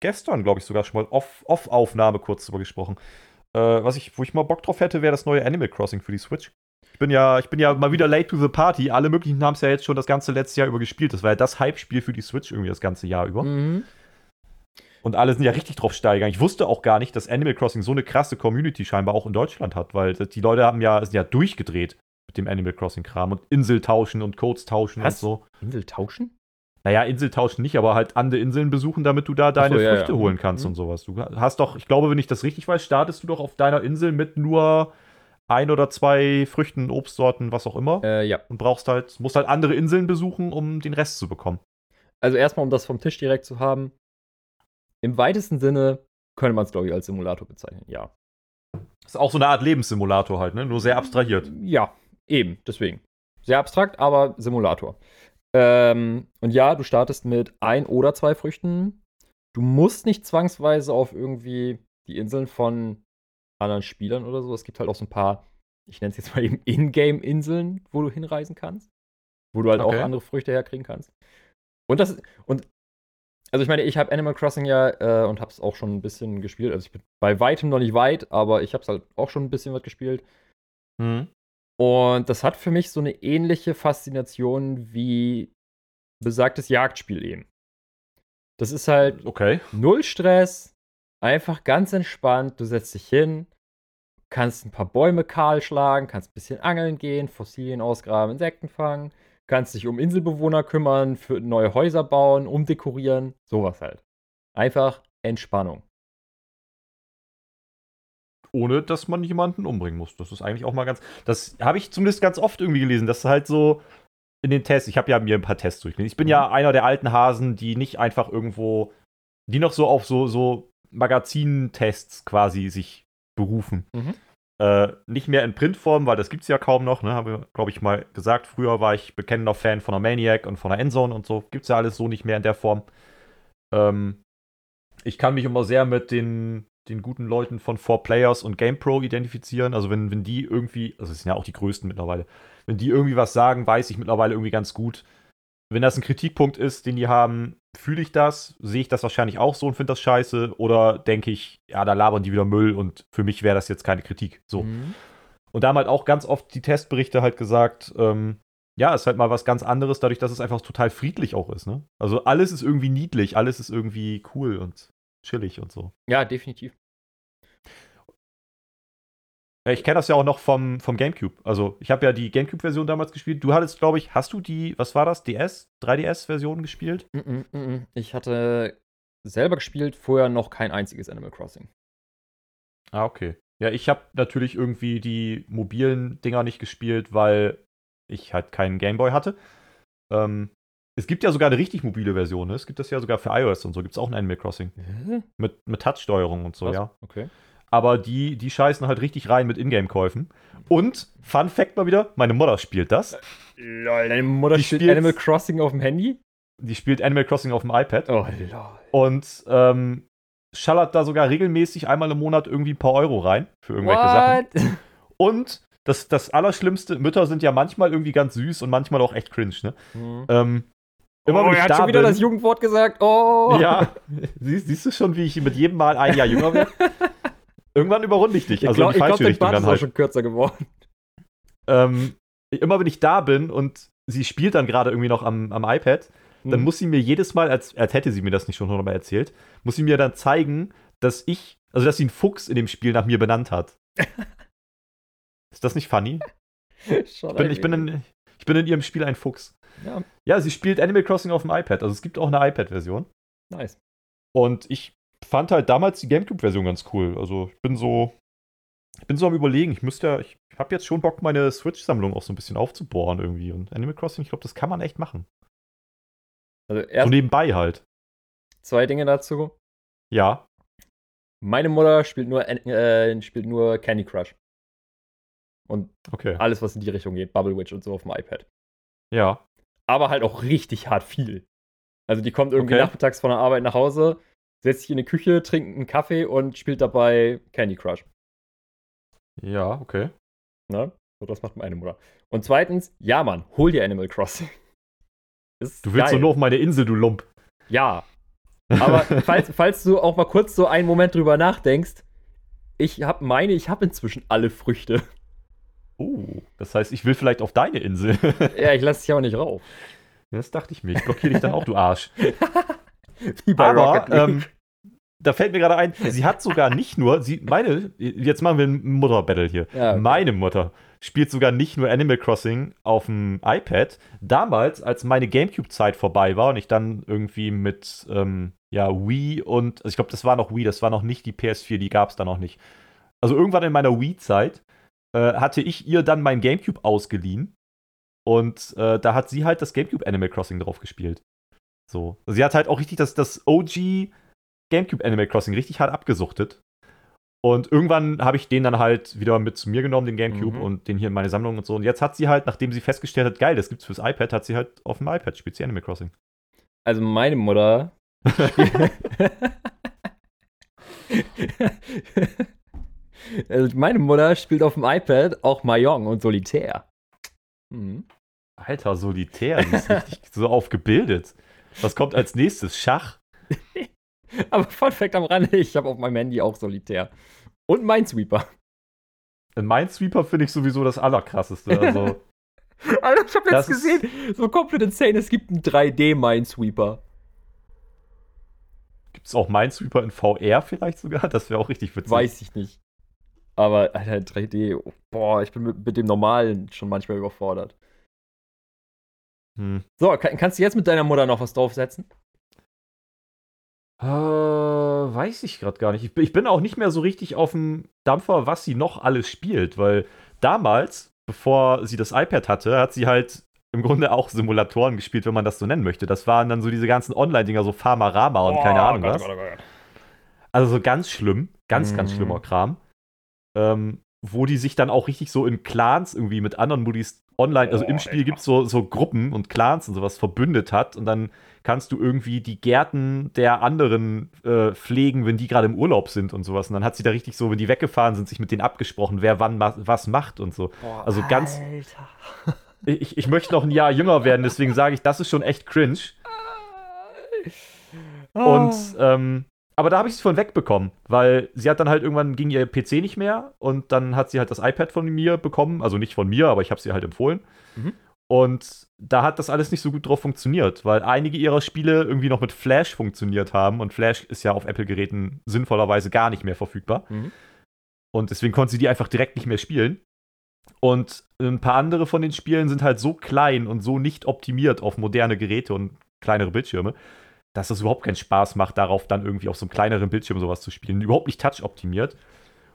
gestern, glaube ich, sogar schon mal Off-Aufnahme Off kurz drüber gesprochen. Äh, was ich, wo ich mal Bock drauf hätte, wäre das neue Animal Crossing für die Switch. Ich bin ja, ich bin ja mal wieder late to the party. Alle möglichen haben es ja jetzt schon das ganze letzte Jahr über gespielt. Das war ja das Hype-Spiel für die Switch irgendwie das ganze Jahr über. Mhm. Und alle sind ja richtig drauf steigern. Ich wusste auch gar nicht, dass Animal Crossing so eine krasse Community scheinbar auch in Deutschland hat, weil die Leute haben ja, sind ja durchgedreht mit dem Animal Crossing-Kram und Insel tauschen und Codes tauschen Was? und so. Insel tauschen? Naja, Insel tauschen nicht, aber halt andere Inseln besuchen, damit du da deine so, ja, Früchte ja. holen kannst mhm. und sowas. Du hast doch, ich glaube, wenn ich das richtig weiß, startest du doch auf deiner Insel mit nur ein oder zwei Früchten, Obstsorten, was auch immer. Äh, ja. Und brauchst halt, musst halt andere Inseln besuchen, um den Rest zu bekommen. Also erstmal, um das vom Tisch direkt zu haben. Im weitesten Sinne könnte man es, glaube ich, als Simulator bezeichnen, ja. Ist auch so eine Art Lebenssimulator halt, ne? Nur sehr abstrahiert. Ja, eben, deswegen. Sehr abstrakt, aber Simulator. Ähm, und ja, du startest mit ein oder zwei Früchten. Du musst nicht zwangsweise auf irgendwie die Inseln von anderen Spielern oder so. Es gibt halt auch so ein paar, ich nenne es jetzt mal eben Ingame-Inseln, wo du hinreisen kannst. Wo du halt okay. auch andere Früchte herkriegen kannst. Und das und also ich meine, ich habe Animal Crossing ja äh, und habe es auch schon ein bisschen gespielt. Also ich bin bei weitem noch nicht weit, aber ich habe es halt auch schon ein bisschen was gespielt. Mhm. Und das hat für mich so eine ähnliche Faszination wie besagtes Jagdspiel eben. Das ist halt okay. null Stress, einfach ganz entspannt. Du setzt dich hin, kannst ein paar Bäume kahl schlagen, kannst ein bisschen angeln gehen, Fossilien ausgraben, Insekten fangen, kannst dich um Inselbewohner kümmern, für neue Häuser bauen, umdekorieren, sowas halt. Einfach Entspannung. Ohne dass man jemanden umbringen muss. Das ist eigentlich auch mal ganz. Das habe ich zumindest ganz oft irgendwie gelesen, dass halt so in den Tests, ich habe ja mir ein paar Tests durchgelesen. Ich bin mhm. ja einer der alten Hasen, die nicht einfach irgendwo, die noch so auf so, so Magazintests quasi sich berufen. Mhm. Äh, nicht mehr in Printform, weil das gibt es ja kaum noch, ne? Habe ich, glaube ich, mal gesagt. Früher war ich bekennender Fan von der Maniac und von der Endzone und so. Gibt es ja alles so nicht mehr in der Form. Ähm, ich kann mich immer sehr mit den, den guten Leuten von 4Players und GamePro identifizieren. Also wenn, wenn die irgendwie, also es sind ja auch die größten mittlerweile, wenn die irgendwie was sagen, weiß ich mittlerweile irgendwie ganz gut, wenn das ein Kritikpunkt ist, den die haben, fühle ich das, sehe ich das wahrscheinlich auch so und finde das scheiße oder denke ich, ja, da labern die wieder Müll und für mich wäre das jetzt keine Kritik. So. Mhm. Und da haben halt auch ganz oft die Testberichte halt gesagt, ähm, ja, ist halt mal was ganz anderes, dadurch, dass es einfach total friedlich auch ist, ne? Also alles ist irgendwie niedlich, alles ist irgendwie cool und chillig und so. Ja, definitiv. Ich kenne das ja auch noch vom, vom GameCube. Also, ich habe ja die GameCube-Version damals gespielt. Du hattest, glaube ich, hast du die, was war das, DS, 3DS-Version gespielt? Mm -mm, mm ich hatte selber gespielt, vorher noch kein einziges Animal Crossing. Ah, okay. Ja, ich habe natürlich irgendwie die mobilen Dinger nicht gespielt, weil ich halt keinen Gameboy hatte. Ähm, es gibt ja sogar eine richtig mobile Version. Ne? Es gibt das ja sogar für iOS und so. Gibt es auch ein Animal Crossing. Äh? Mit, mit Touch-Steuerung und so, was? ja. Okay aber die, die scheißen halt richtig rein mit Ingame-Käufen. Und, Fun Fact mal wieder, meine Mutter spielt das. Lol, deine Mutter die spielt Animal Crossing auf dem Handy? Die spielt Animal Crossing auf dem iPad. Oh, lol. Und ähm, schallert da sogar regelmäßig einmal im Monat irgendwie ein paar Euro rein für irgendwelche What? Sachen. Und das, das Allerschlimmste, Mütter sind ja manchmal irgendwie ganz süß und manchmal auch echt cringe, ne? Mhm. Ähm, immer oh, er ich hat schon wieder bin, das Jugendwort gesagt. Oh. Ja, siehst, siehst du schon, wie ich mit jedem Mal ein Jahr jünger werde? Irgendwann überrunde ich dich. Ich Also glaube, in die glaub, falsche dein Richtung Bart dann ist auch halt. schon kürzer geworden. Ähm, immer wenn ich da bin und sie spielt dann gerade irgendwie noch am, am iPad, dann Mhm. muss sie mir jedes Mal, als, als hätte sie mir das nicht schon hundertmal erzählt, muss sie mir dann zeigen, dass ich, also dass sie einen Fuchs in dem Spiel nach mir benannt hat. Ist das nicht funny? Ich bin, ich, bin in, ich bin in ihrem Spiel ein Fuchs. Ja, Ja, sie spielt Animal Crossing auf dem iPad. Also es gibt auch eine iPad-Version. nice. Und ich fand halt damals die GameCube-Version ganz cool. Also ich bin so, ich bin so am überlegen. Ich müsste ja, ich habe jetzt schon Bock, meine Switch-Sammlung auch so ein bisschen aufzubohren irgendwie. Und Animal Crossing, ich glaube, das kann man echt machen. Also So erst nebenbei halt. zwei Dinge dazu. Ja. Meine Mutter spielt nur, äh, spielt nur Candy Crush. Und Okay. alles, was in die Richtung geht, Bubble Witch und so auf dem iPad. Ja. Aber halt auch richtig hart viel. Also die kommt irgendwie Okay. nachmittags von der Arbeit nach Hause, setzt sich in die Küche, trinkt einen Kaffee und spielt dabei Candy Crush. Ja, okay. Ne? So, das macht meine Mutter. Und zweitens, ja, Mann, hol dir Animal Crossing. Ist Du willst geil. so nur auf meine Insel, du Lump. Ja. Aber falls, falls du auch mal kurz so einen Moment drüber nachdenkst, ich hab meine, ich habe inzwischen alle Früchte. Oh, das heißt, ich will vielleicht auf deine Insel. Ja, ich lasse dich aber nicht rauf. das dachte ich mir. Ich blockiere dich dann auch, du Arsch. Wie Aber ähm, da fällt mir gerade ein, sie hat sogar nicht nur, sie, meine, jetzt machen wir ein Mutter-Battle hier. Ja, okay. Meine Mutter spielt sogar nicht nur Animal Crossing auf dem iPad. Damals, als meine Gamecube-Zeit vorbei war und ich dann irgendwie mit ähm, ja, Wii und, also ich glaube, das war noch Wii, das war noch nicht die PS4, die gab es da noch nicht. Also irgendwann in meiner Wii-Zeit äh, hatte ich ihr dann mein Gamecube ausgeliehen und äh, da hat sie halt das Gamecube Animal Crossing drauf gespielt. So. Sie hat halt auch richtig das, das OG GameCube Animal Crossing richtig hart abgesuchtet. Und irgendwann habe ich den dann halt wieder mit zu mir genommen, den GameCube, Mhm. und den hier in meine Sammlung und so. Und jetzt hat sie halt, nachdem sie festgestellt hat, geil, das gibt's fürs iPad, hat sie halt auf dem iPad spielt sie Animal Crossing. Also meine Mutter. also meine Mutter spielt auf dem iPad auch Mahjong und Solitär. Mhm. Alter, Solitär, die ist richtig so aufgebildet. Was kommt als nächstes? Schach? Aber Fun Fact am Rande, ich habe auf meinem Handy auch Solitär. Und Minesweeper. Ein Minesweeper finde ich sowieso das Allerkrasseste. Also, Alter, ich habe jetzt gesehen, so komplett insane, es gibt einen 3D-Minesweeper. gibt's auch Minesweeper in VR vielleicht sogar? Das wäre auch richtig witzig. Weiß ich nicht. Aber, Alter, 3D, oh, boah, ich bin mit, mit dem Normalen schon manchmal überfordert. Hm. So, kann, kannst du jetzt mit deiner Mutter noch was draufsetzen? Äh, weiß ich gerade gar nicht. Ich, bin- ich bin auch nicht mehr so richtig auf dem Dampfer, was sie noch alles spielt, weil damals, bevor sie das iPad hatte, hat sie halt im Grunde auch Simulatoren gespielt, wenn man das so nennen möchte. Das waren dann so diese ganzen Online-Dinger, so Pharmarama und keine Ahnung was. Also so ganz schlimm, ganz, ganz Mhm. schlimmer Kram. Ähm, wo die sich dann auch richtig so in Clans irgendwie mit anderen Moody's online, also Oh, im Spiel gibt es so, so Gruppen und Clans und sowas verbündet hat und dann kannst du irgendwie die Gärten der anderen äh, pflegen, wenn die gerade im Urlaub sind und sowas. Und dann hat sie da richtig so, wenn die weggefahren sind, sich mit denen abgesprochen, wer wann ma was macht und so. Boah, Also ganz- Alter. Ich, ich möchte noch ein Jahr jünger werden, deswegen sage ich, das ist schon echt cringe. Und, ähm, aber da habe ich sie von wegbekommen, weil sie hat dann halt irgendwann ging ihr PC nicht mehr und dann hat sie halt das iPad von mir bekommen, also nicht von mir, aber ich habe sie halt empfohlen. Mhm. Und da hat das alles nicht so gut drauf funktioniert, weil einige ihrer Spiele irgendwie noch mit Flash funktioniert haben und Flash ist ja auf Apple-Geräten sinnvollerweise gar nicht mehr verfügbar. Mhm. Und deswegen konnte sie die einfach direkt nicht mehr spielen. Und ein paar andere von den Spielen sind halt so klein und so nicht optimiert auf moderne Geräte und kleinere Bildschirme, dass es überhaupt keinen Spaß macht, darauf dann irgendwie auf so einem kleineren Bildschirm sowas zu spielen. Überhaupt nicht touch-optimiert.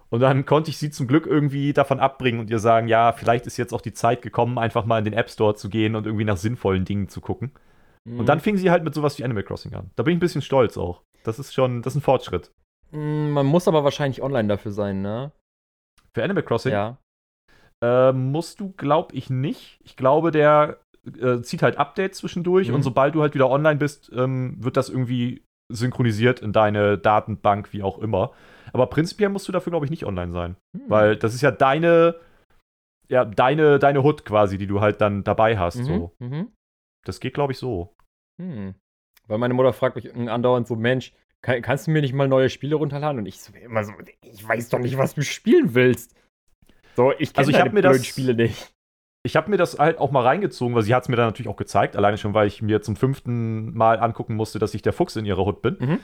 Und dann konnte ich sie zum Glück irgendwie davon abbringen und ihr sagen, ja, vielleicht ist jetzt auch die Zeit gekommen, einfach mal in den App Store zu gehen und irgendwie nach sinnvollen Dingen zu gucken. Mhm. Und dann fing sie halt mit sowas wie Animal Crossing an. Da bin ich ein bisschen stolz auch. Das ist schon, das ist ein Fortschritt. Mm, Man muss aber wahrscheinlich online dafür sein, ne? Für Animal Crossing Ja. äh, musst du, glaub ich, nicht. Ich glaube, der äh, zieht halt Updates zwischendurch Mhm. und sobald du halt wieder online bist, ähm, wird das irgendwie synchronisiert in deine Datenbank, wie auch immer. Aber prinzipiell musst du dafür, glaube ich, nicht online sein. Hm. Weil das ist ja deine, ja, deine, deine Hood quasi, die du halt dann dabei hast. Mhm, So. mhm. Das geht, glaube ich, so. Hm. Weil meine Mutter fragt mich andauernd so, Mensch, kann, kannst du mir nicht mal neue Spiele runterladen? Und ich so immer so, ich weiß doch nicht, was du spielen willst. So, ich kenne Also ich hab mir blöden das- Spiele nicht. Ich habe mir das halt auch mal reingezogen, weil sie hat es mir dann natürlich auch gezeigt, alleine schon, weil ich mir zum fünften Mal angucken musste, dass ich der Fuchs in ihrer Hut bin. Mhm.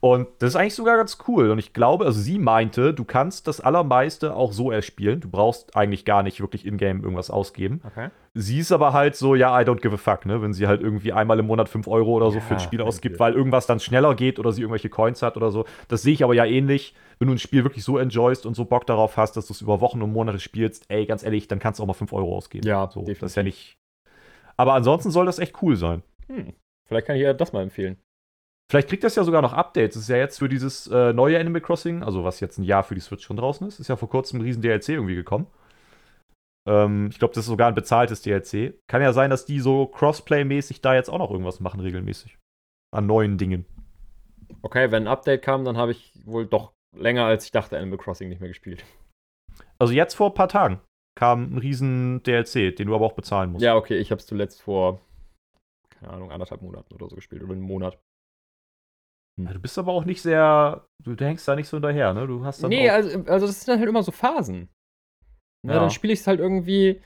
Und das ist eigentlich sogar ganz cool. Und ich glaube, also sie meinte, du kannst das Allermeiste auch so erspielen. Du brauchst eigentlich gar nicht wirklich in-game irgendwas ausgeben. Okay. Sie ist aber halt so, ja, I don't give a fuck, ne? Wenn sie halt irgendwie einmal im Monat 5 Euro oder so für ein Ja, Spiel ausgibt, weil irgendwas dann schneller geht oder sie irgendwelche Coins hat oder so. Das sehe ich aber ja ähnlich. Wenn du ein Spiel wirklich so enjoyst und so Bock darauf hast, dass du es über Wochen und Monate spielst, ey, ganz ehrlich, dann kannst du auch mal 5 Euro ausgeben. Ja, so, definitiv. Das ist ja nicht. Aber ansonsten soll das echt cool sein. Hm. Vielleicht kann ich ja das mal empfehlen. Vielleicht kriegt das ja sogar noch Updates. Das ist ja jetzt für dieses äh, neue Animal Crossing, also was jetzt ein Jahr für die Switch schon draußen ist, ist ja vor kurzem ein riesen DLC irgendwie gekommen. Ähm, ich glaube, das ist sogar ein bezahltes DLC. Kann ja sein, dass die so Crossplay-mäßig da jetzt auch noch irgendwas machen, regelmäßig. An neuen Dingen. Okay, wenn ein Update kam, dann habe ich wohl doch länger als ich dachte Animal Crossing nicht mehr gespielt. Also jetzt vor ein paar Tagen kam ein riesen DLC, den du aber auch bezahlen musst. Ja, okay, ich habe es zuletzt vor, keine Ahnung, anderthalb Monaten oder so gespielt oder einen Monat. Ja, Du bist aber auch nicht sehr, du denkst da nicht so hinterher, ne? Du hast dann Nee, auch, also, also das sind dann halt immer so Phasen. Ne, Ja. Dann spiele ich es halt irgendwie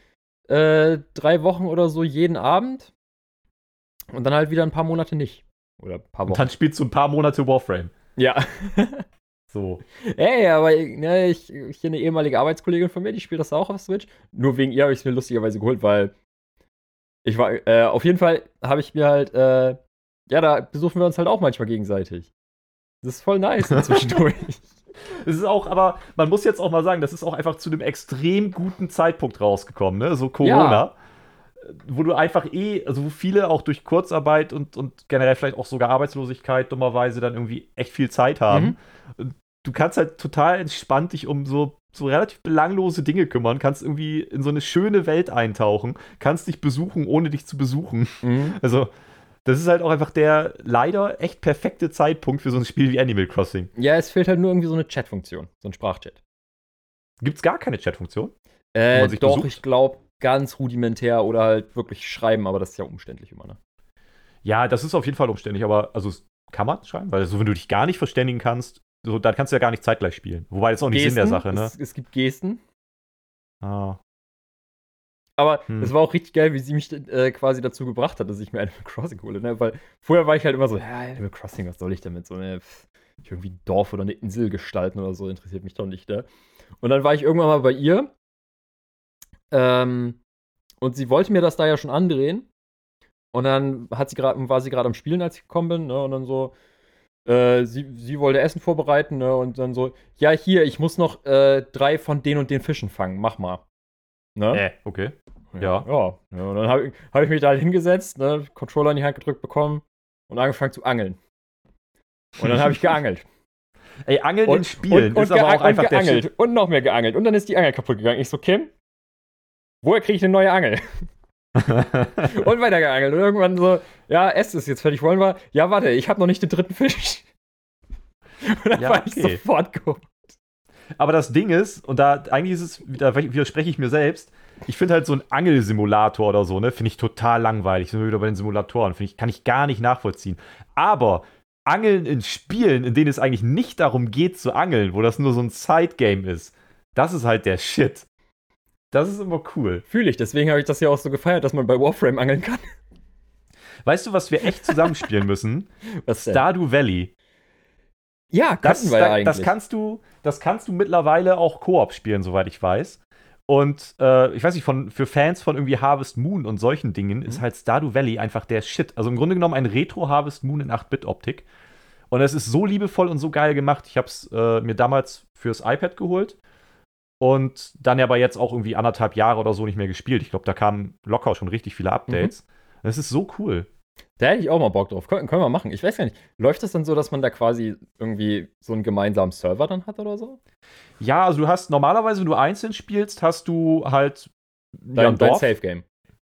äh, drei Wochen oder so jeden Abend und dann halt wieder ein paar Monate nicht. Oder ein paar und Wochen. dann spielst du ein paar Monate Warframe. ja. So. Ey, aber ne, ich, ich hier eine ehemalige Arbeitskollegin von mir, die spielt das auch auf Switch. Nur wegen ihr habe ich es mir lustigerweise geholt, weil ich war, äh, auf jeden Fall habe ich mir halt, äh, ja, da besuchen wir uns halt auch manchmal gegenseitig. Das ist voll nice zwischendurch. Es ist auch, aber man muss jetzt auch mal sagen, das ist auch einfach zu einem extrem guten Zeitpunkt rausgekommen, ne? So Corona. Wo du einfach eh, also wo viele auch durch Kurzarbeit und, und generell vielleicht auch sogar Arbeitslosigkeit dummerweise dann irgendwie echt viel Zeit haben. Und du kannst halt total entspannt dich um so, so relativ belanglose Dinge kümmern, kannst irgendwie in so eine schöne Welt eintauchen, kannst dich besuchen, ohne dich zu besuchen. Mhm. Also, das ist halt auch einfach der leider echt perfekte Zeitpunkt für so ein Spiel wie Animal Crossing. Ja, es fehlt halt nur irgendwie so eine Chat-Funktion, so ein Sprachchat. Gibt's gar keine Chatfunktion? Äh, doch, besucht? ich glaube, ganz rudimentär oder halt wirklich schreiben, aber das ist ja umständlich immer, ne? Ja, das ist auf jeden Fall umständlich, aber also kann man schreiben, weil so, wenn du dich gar nicht verständigen kannst, so, dann kannst du ja gar nicht zeitgleich spielen. Wobei das ist auch nicht Sinn der Sache, ne? Es, es gibt Gesten. Ah. Aber Hm. es war auch richtig geil, wie sie mich äh, quasi dazu gebracht hat, dass ich mir Animal Crossing hole, ne? Weil vorher war ich halt immer so, ja, Animal Crossing, was soll ich damit? So eine, pff, ich irgendwie ein Dorf oder eine Insel gestalten oder so, interessiert mich doch nicht, ne? Und dann war ich irgendwann mal bei ihr. Ähm, und sie wollte mir das da ja schon andrehen. Und dann hat sie grad, war sie gerade am Spielen, als ich gekommen bin, ne? Und dann so, äh, sie, sie wollte Essen vorbereiten, ne? Und dann so, ja, hier, ich muss noch äh, drei von den und den Fischen fangen, mach mal. Ne? Äh, okay. Ja. Ja. ja und dann habe ich, hab ich mich da halt hingesetzt, ne, Controller in die Hand gedrückt bekommen und angefangen zu angeln. Und dann habe ich geangelt. Ey, Angeln und, in Spielen und, und ist aber auch einfach und der geangelt. Shit. Und noch mehr geangelt. Und dann ist die Angel kaputt gegangen. Ich so, Kim, woher kriege ich eine neue Angel? und weiter geangelt. Und irgendwann so, ja, es ist jetzt fertig. Wollen wir? Ja, warte, ich habe noch nicht den dritten Fisch. Und dann Ja, war ich okay. sofort geholt. Aber das Ding ist, und da eigentlich ist es, da widerspreche ich mir selbst, ich finde halt so ein Angelsimulator oder so, ne, finde ich total langweilig. Sind wir wieder bei den Simulatoren, finde ich, kann ich gar nicht nachvollziehen. Aber Angeln in Spielen, in denen es eigentlich nicht darum geht zu angeln, wo das nur so ein Side-Game ist, das ist halt der Shit. Das ist immer cool. Fühle ich. Deswegen habe ich das ja auch so gefeiert, dass man bei Warframe angeln kann. Weißt du, was wir echt zusammenspielen müssen? Was denn? Stardew Valley. ja, Das, wir da, eigentlich. das kannst du, das kannst du mittlerweile auch Koop spielen, soweit ich weiß. Und äh, ich weiß nicht, von, für Fans von irgendwie Harvest Moon und solchen Dingen ist halt Stardew Valley einfach der Shit. Also im Grunde genommen ein Retro-Harvest Moon in 8-Bit-Optik. Und es ist so liebevoll und so geil gemacht. Ich habe es äh, mir damals fürs iPad geholt und dann aber jetzt auch irgendwie anderthalb Jahre oder so nicht mehr gespielt. Ich glaube, da kamen locker schon richtig viele Updates. Es ist so cool. Da hätte ich auch mal Bock drauf. Können, können wir machen. Ich weiß gar nicht. Läuft das dann so, dass man da quasi irgendwie so einen gemeinsamen Server dann hat oder so? Ja, also du hast normalerweise, wenn du einzeln spielst, hast du halt ja, Dein, ein dein Dorf. Safe Game.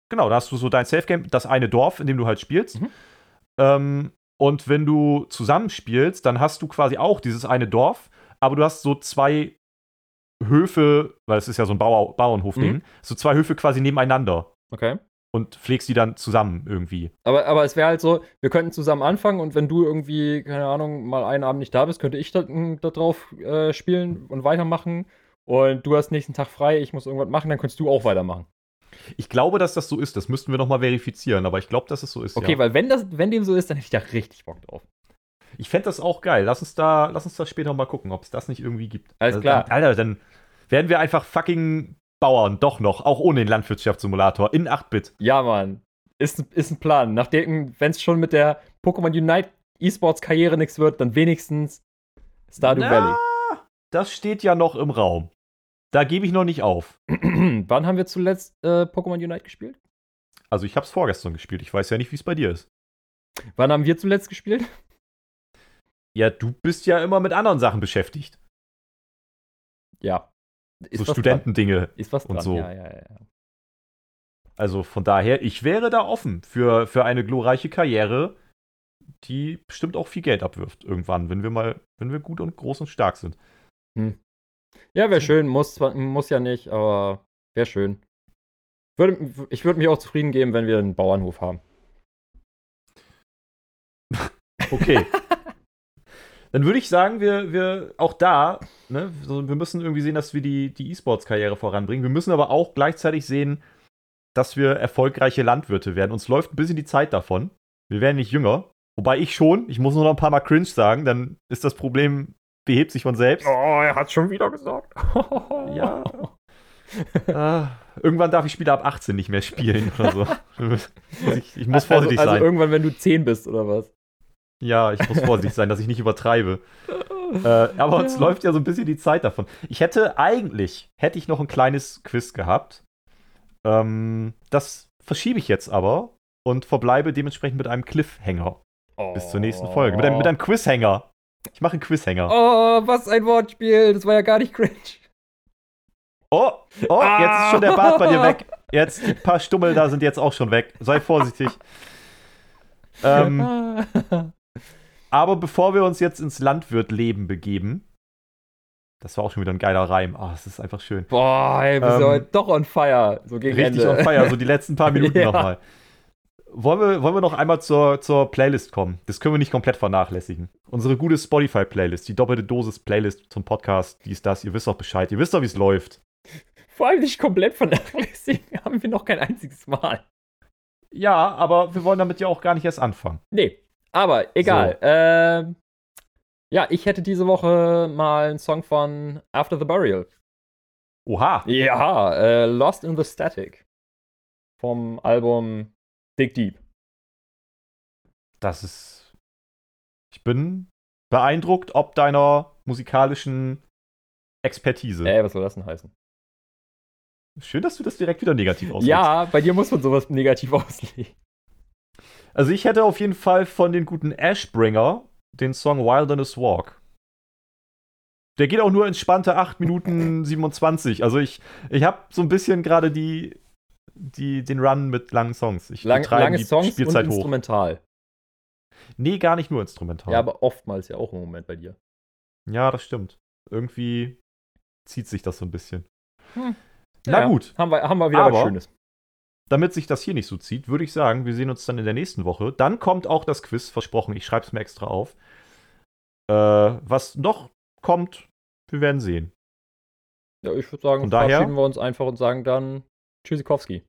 Genau, da hast du so dein Safe Game, das eine Dorf, in dem du halt spielst. Mhm. Ähm, und wenn du zusammenspielst, dann hast du quasi auch dieses eine Dorf, aber du hast so zwei Höfe, weil es ist ja so ein Bauer, Bauernhof-Ding, Mhm. so zwei Höfe quasi nebeneinander Okay. Und pflegst die dann zusammen irgendwie. Aber, aber es wäre halt so, wir könnten zusammen anfangen und wenn du irgendwie, keine Ahnung, mal einen Abend nicht da bist, könnte ich da, da drauf äh, spielen und weitermachen. Und du hast nächsten Tag frei, ich muss irgendwas machen, dann könntest du auch weitermachen. Ich glaube, dass das so ist. Das müssten wir nochmal verifizieren, aber ich glaube, dass es so ist. Okay, ja. weil wenn das, wenn dem so ist, dann hätte ich da richtig Bock drauf. Ich fände das auch geil. Lass uns da, lass uns da später mal gucken, ob es das nicht irgendwie gibt. Alles Also klar. Dann, Alter, dann werden wir einfach fucking Bauern, doch noch, auch ohne den Landwirtschaftssimulator, in 8-Bit. Ja, Mann. Ist, ist ein Plan. Nachdem, wenn es schon mit der Pokémon Unite E-Sports-Karriere nichts wird, dann wenigstens Stardew Na, Valley. Das steht ja noch im Raum. Da gebe ich noch nicht auf. Wann haben wir zuletzt äh, Pokémon Unite gespielt? Also ich habe es vorgestern gespielt. Ich weiß ja nicht, wie es bei dir ist. Wann haben wir zuletzt gespielt? Ja, du bist ja immer mit anderen Sachen beschäftigt. Ja. Ist so Studentendinge. Ist was und dran. so. Ja, ja, ja. Also von daher, ich wäre da offen für, für eine glorreiche Karriere, die bestimmt auch viel Geld abwirft irgendwann, wenn wir mal, wenn wir gut und groß und stark sind. Ja, wäre schön. Muss, muss ja nicht, aber wäre schön. Würde, ich würde mich auch zufrieden geben, wenn wir einen Bauernhof haben. Okay. Dann würde ich sagen, wir, wir auch da, ne, wir müssen irgendwie sehen, dass wir die, die E-Sports-Karriere voranbringen. Wir müssen aber auch gleichzeitig sehen, dass wir erfolgreiche Landwirte werden. Uns läuft ein bisschen die Zeit davon. Wir werden nicht jünger. Wobei ich schon, ich muss nur noch ein paar Mal cringe sagen, dann ist das Problem, behebt sich von selbst. Oh, er hat schon wieder gesagt. Ja. Ah, irgendwann darf ich Spiele ab 18 nicht mehr spielen oder so. Ich, ich muss vorsichtig also, also sein. irgendwann, wenn du 10 bist, oder was? Ja, ich muss vorsichtig sein, dass ich nicht übertreibe. Äh, aber uns Ja. läuft ja so ein bisschen die Zeit davon. Ich hätte eigentlich, hätte ich noch ein kleines Quiz gehabt. Ähm, das verschiebe ich jetzt aber und verbleibe dementsprechend mit einem Cliffhanger bis zur nächsten Folge. Mit einem, mit einem Quizhanger. Ich mache einen Quizhanger. Oh, was ein Wortspiel. Das war ja gar nicht cringe. Oh, oh, jetzt ist schon der Bart bei dir weg. Jetzt, die paar Stummel da sind jetzt auch schon weg. Sei vorsichtig. Ähm, aber bevor wir uns jetzt ins Landwirtleben begeben, das war auch schon wieder ein geiler Reim. Ah, es ist einfach schön. Boah, ey, wir sind Ähm, heute doch on fire. So gegen Richtig Ende. on fire, so die letzten paar Minuten Ja. nochmal. Wollen wir, wollen wir noch einmal zur, zur Playlist kommen? Das können wir nicht komplett vernachlässigen. Unsere gute Spotify-Playlist, die doppelte Dosis-Playlist zum Podcast, dies, das, ihr wisst doch Bescheid, ihr wisst doch, wie es läuft. Vor allem nicht komplett vernachlässigen. Haben wir noch kein einziges Mal. Ja, aber wir wollen damit ja auch gar nicht erst anfangen. Nee, aber egal. Ähm, ja, ich hätte diese Woche mal einen Song von After the Burial. Oha. Ja, äh, Lost in the Static. Vom Album Dig Deep. Das ist. Ich bin beeindruckt ob deiner musikalischen Expertise. Ey, was soll das denn heißen? Schön, dass du das direkt wieder negativ auslegst. Ja, bei dir muss man sowas negativ auslegen. Also ich hätte auf jeden Fall von den guten Ashbringer den Song Wilderness Walk. Der geht auch nur entspannte 8 Minuten 27. Also ich, ich habe so ein bisschen gerade die, die, den Run mit langen Songs. Ich Lang, lange die Songs und Spielzeit hoch. Instrumental. Nee, gar nicht nur instrumental. Ja, aber oftmals ja auch im Moment bei dir. ja, das stimmt. Irgendwie zieht sich das so ein bisschen. Hm. Na Ja, gut. Haben wir, haben wir wieder Aber- was Schönes. Damit sich das hier nicht so zieht, würde ich sagen, wir sehen uns dann in der nächsten Woche. Dann kommt auch das Quiz, versprochen. Ich schreibe es mir extra auf. Äh, was noch kommt, wir werden sehen. Ja, ich würde sagen, Von daher- verabschieden wir uns einfach und sagen dann Tschüssikowski.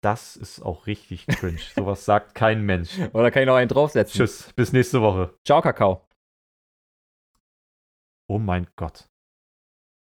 Das ist auch richtig cringe. Sowas sagt kein Mensch. Oder kann ich noch einen draufsetzen? Tschüss, bis nächste Woche. Ciao, Kakao. Oh mein Gott.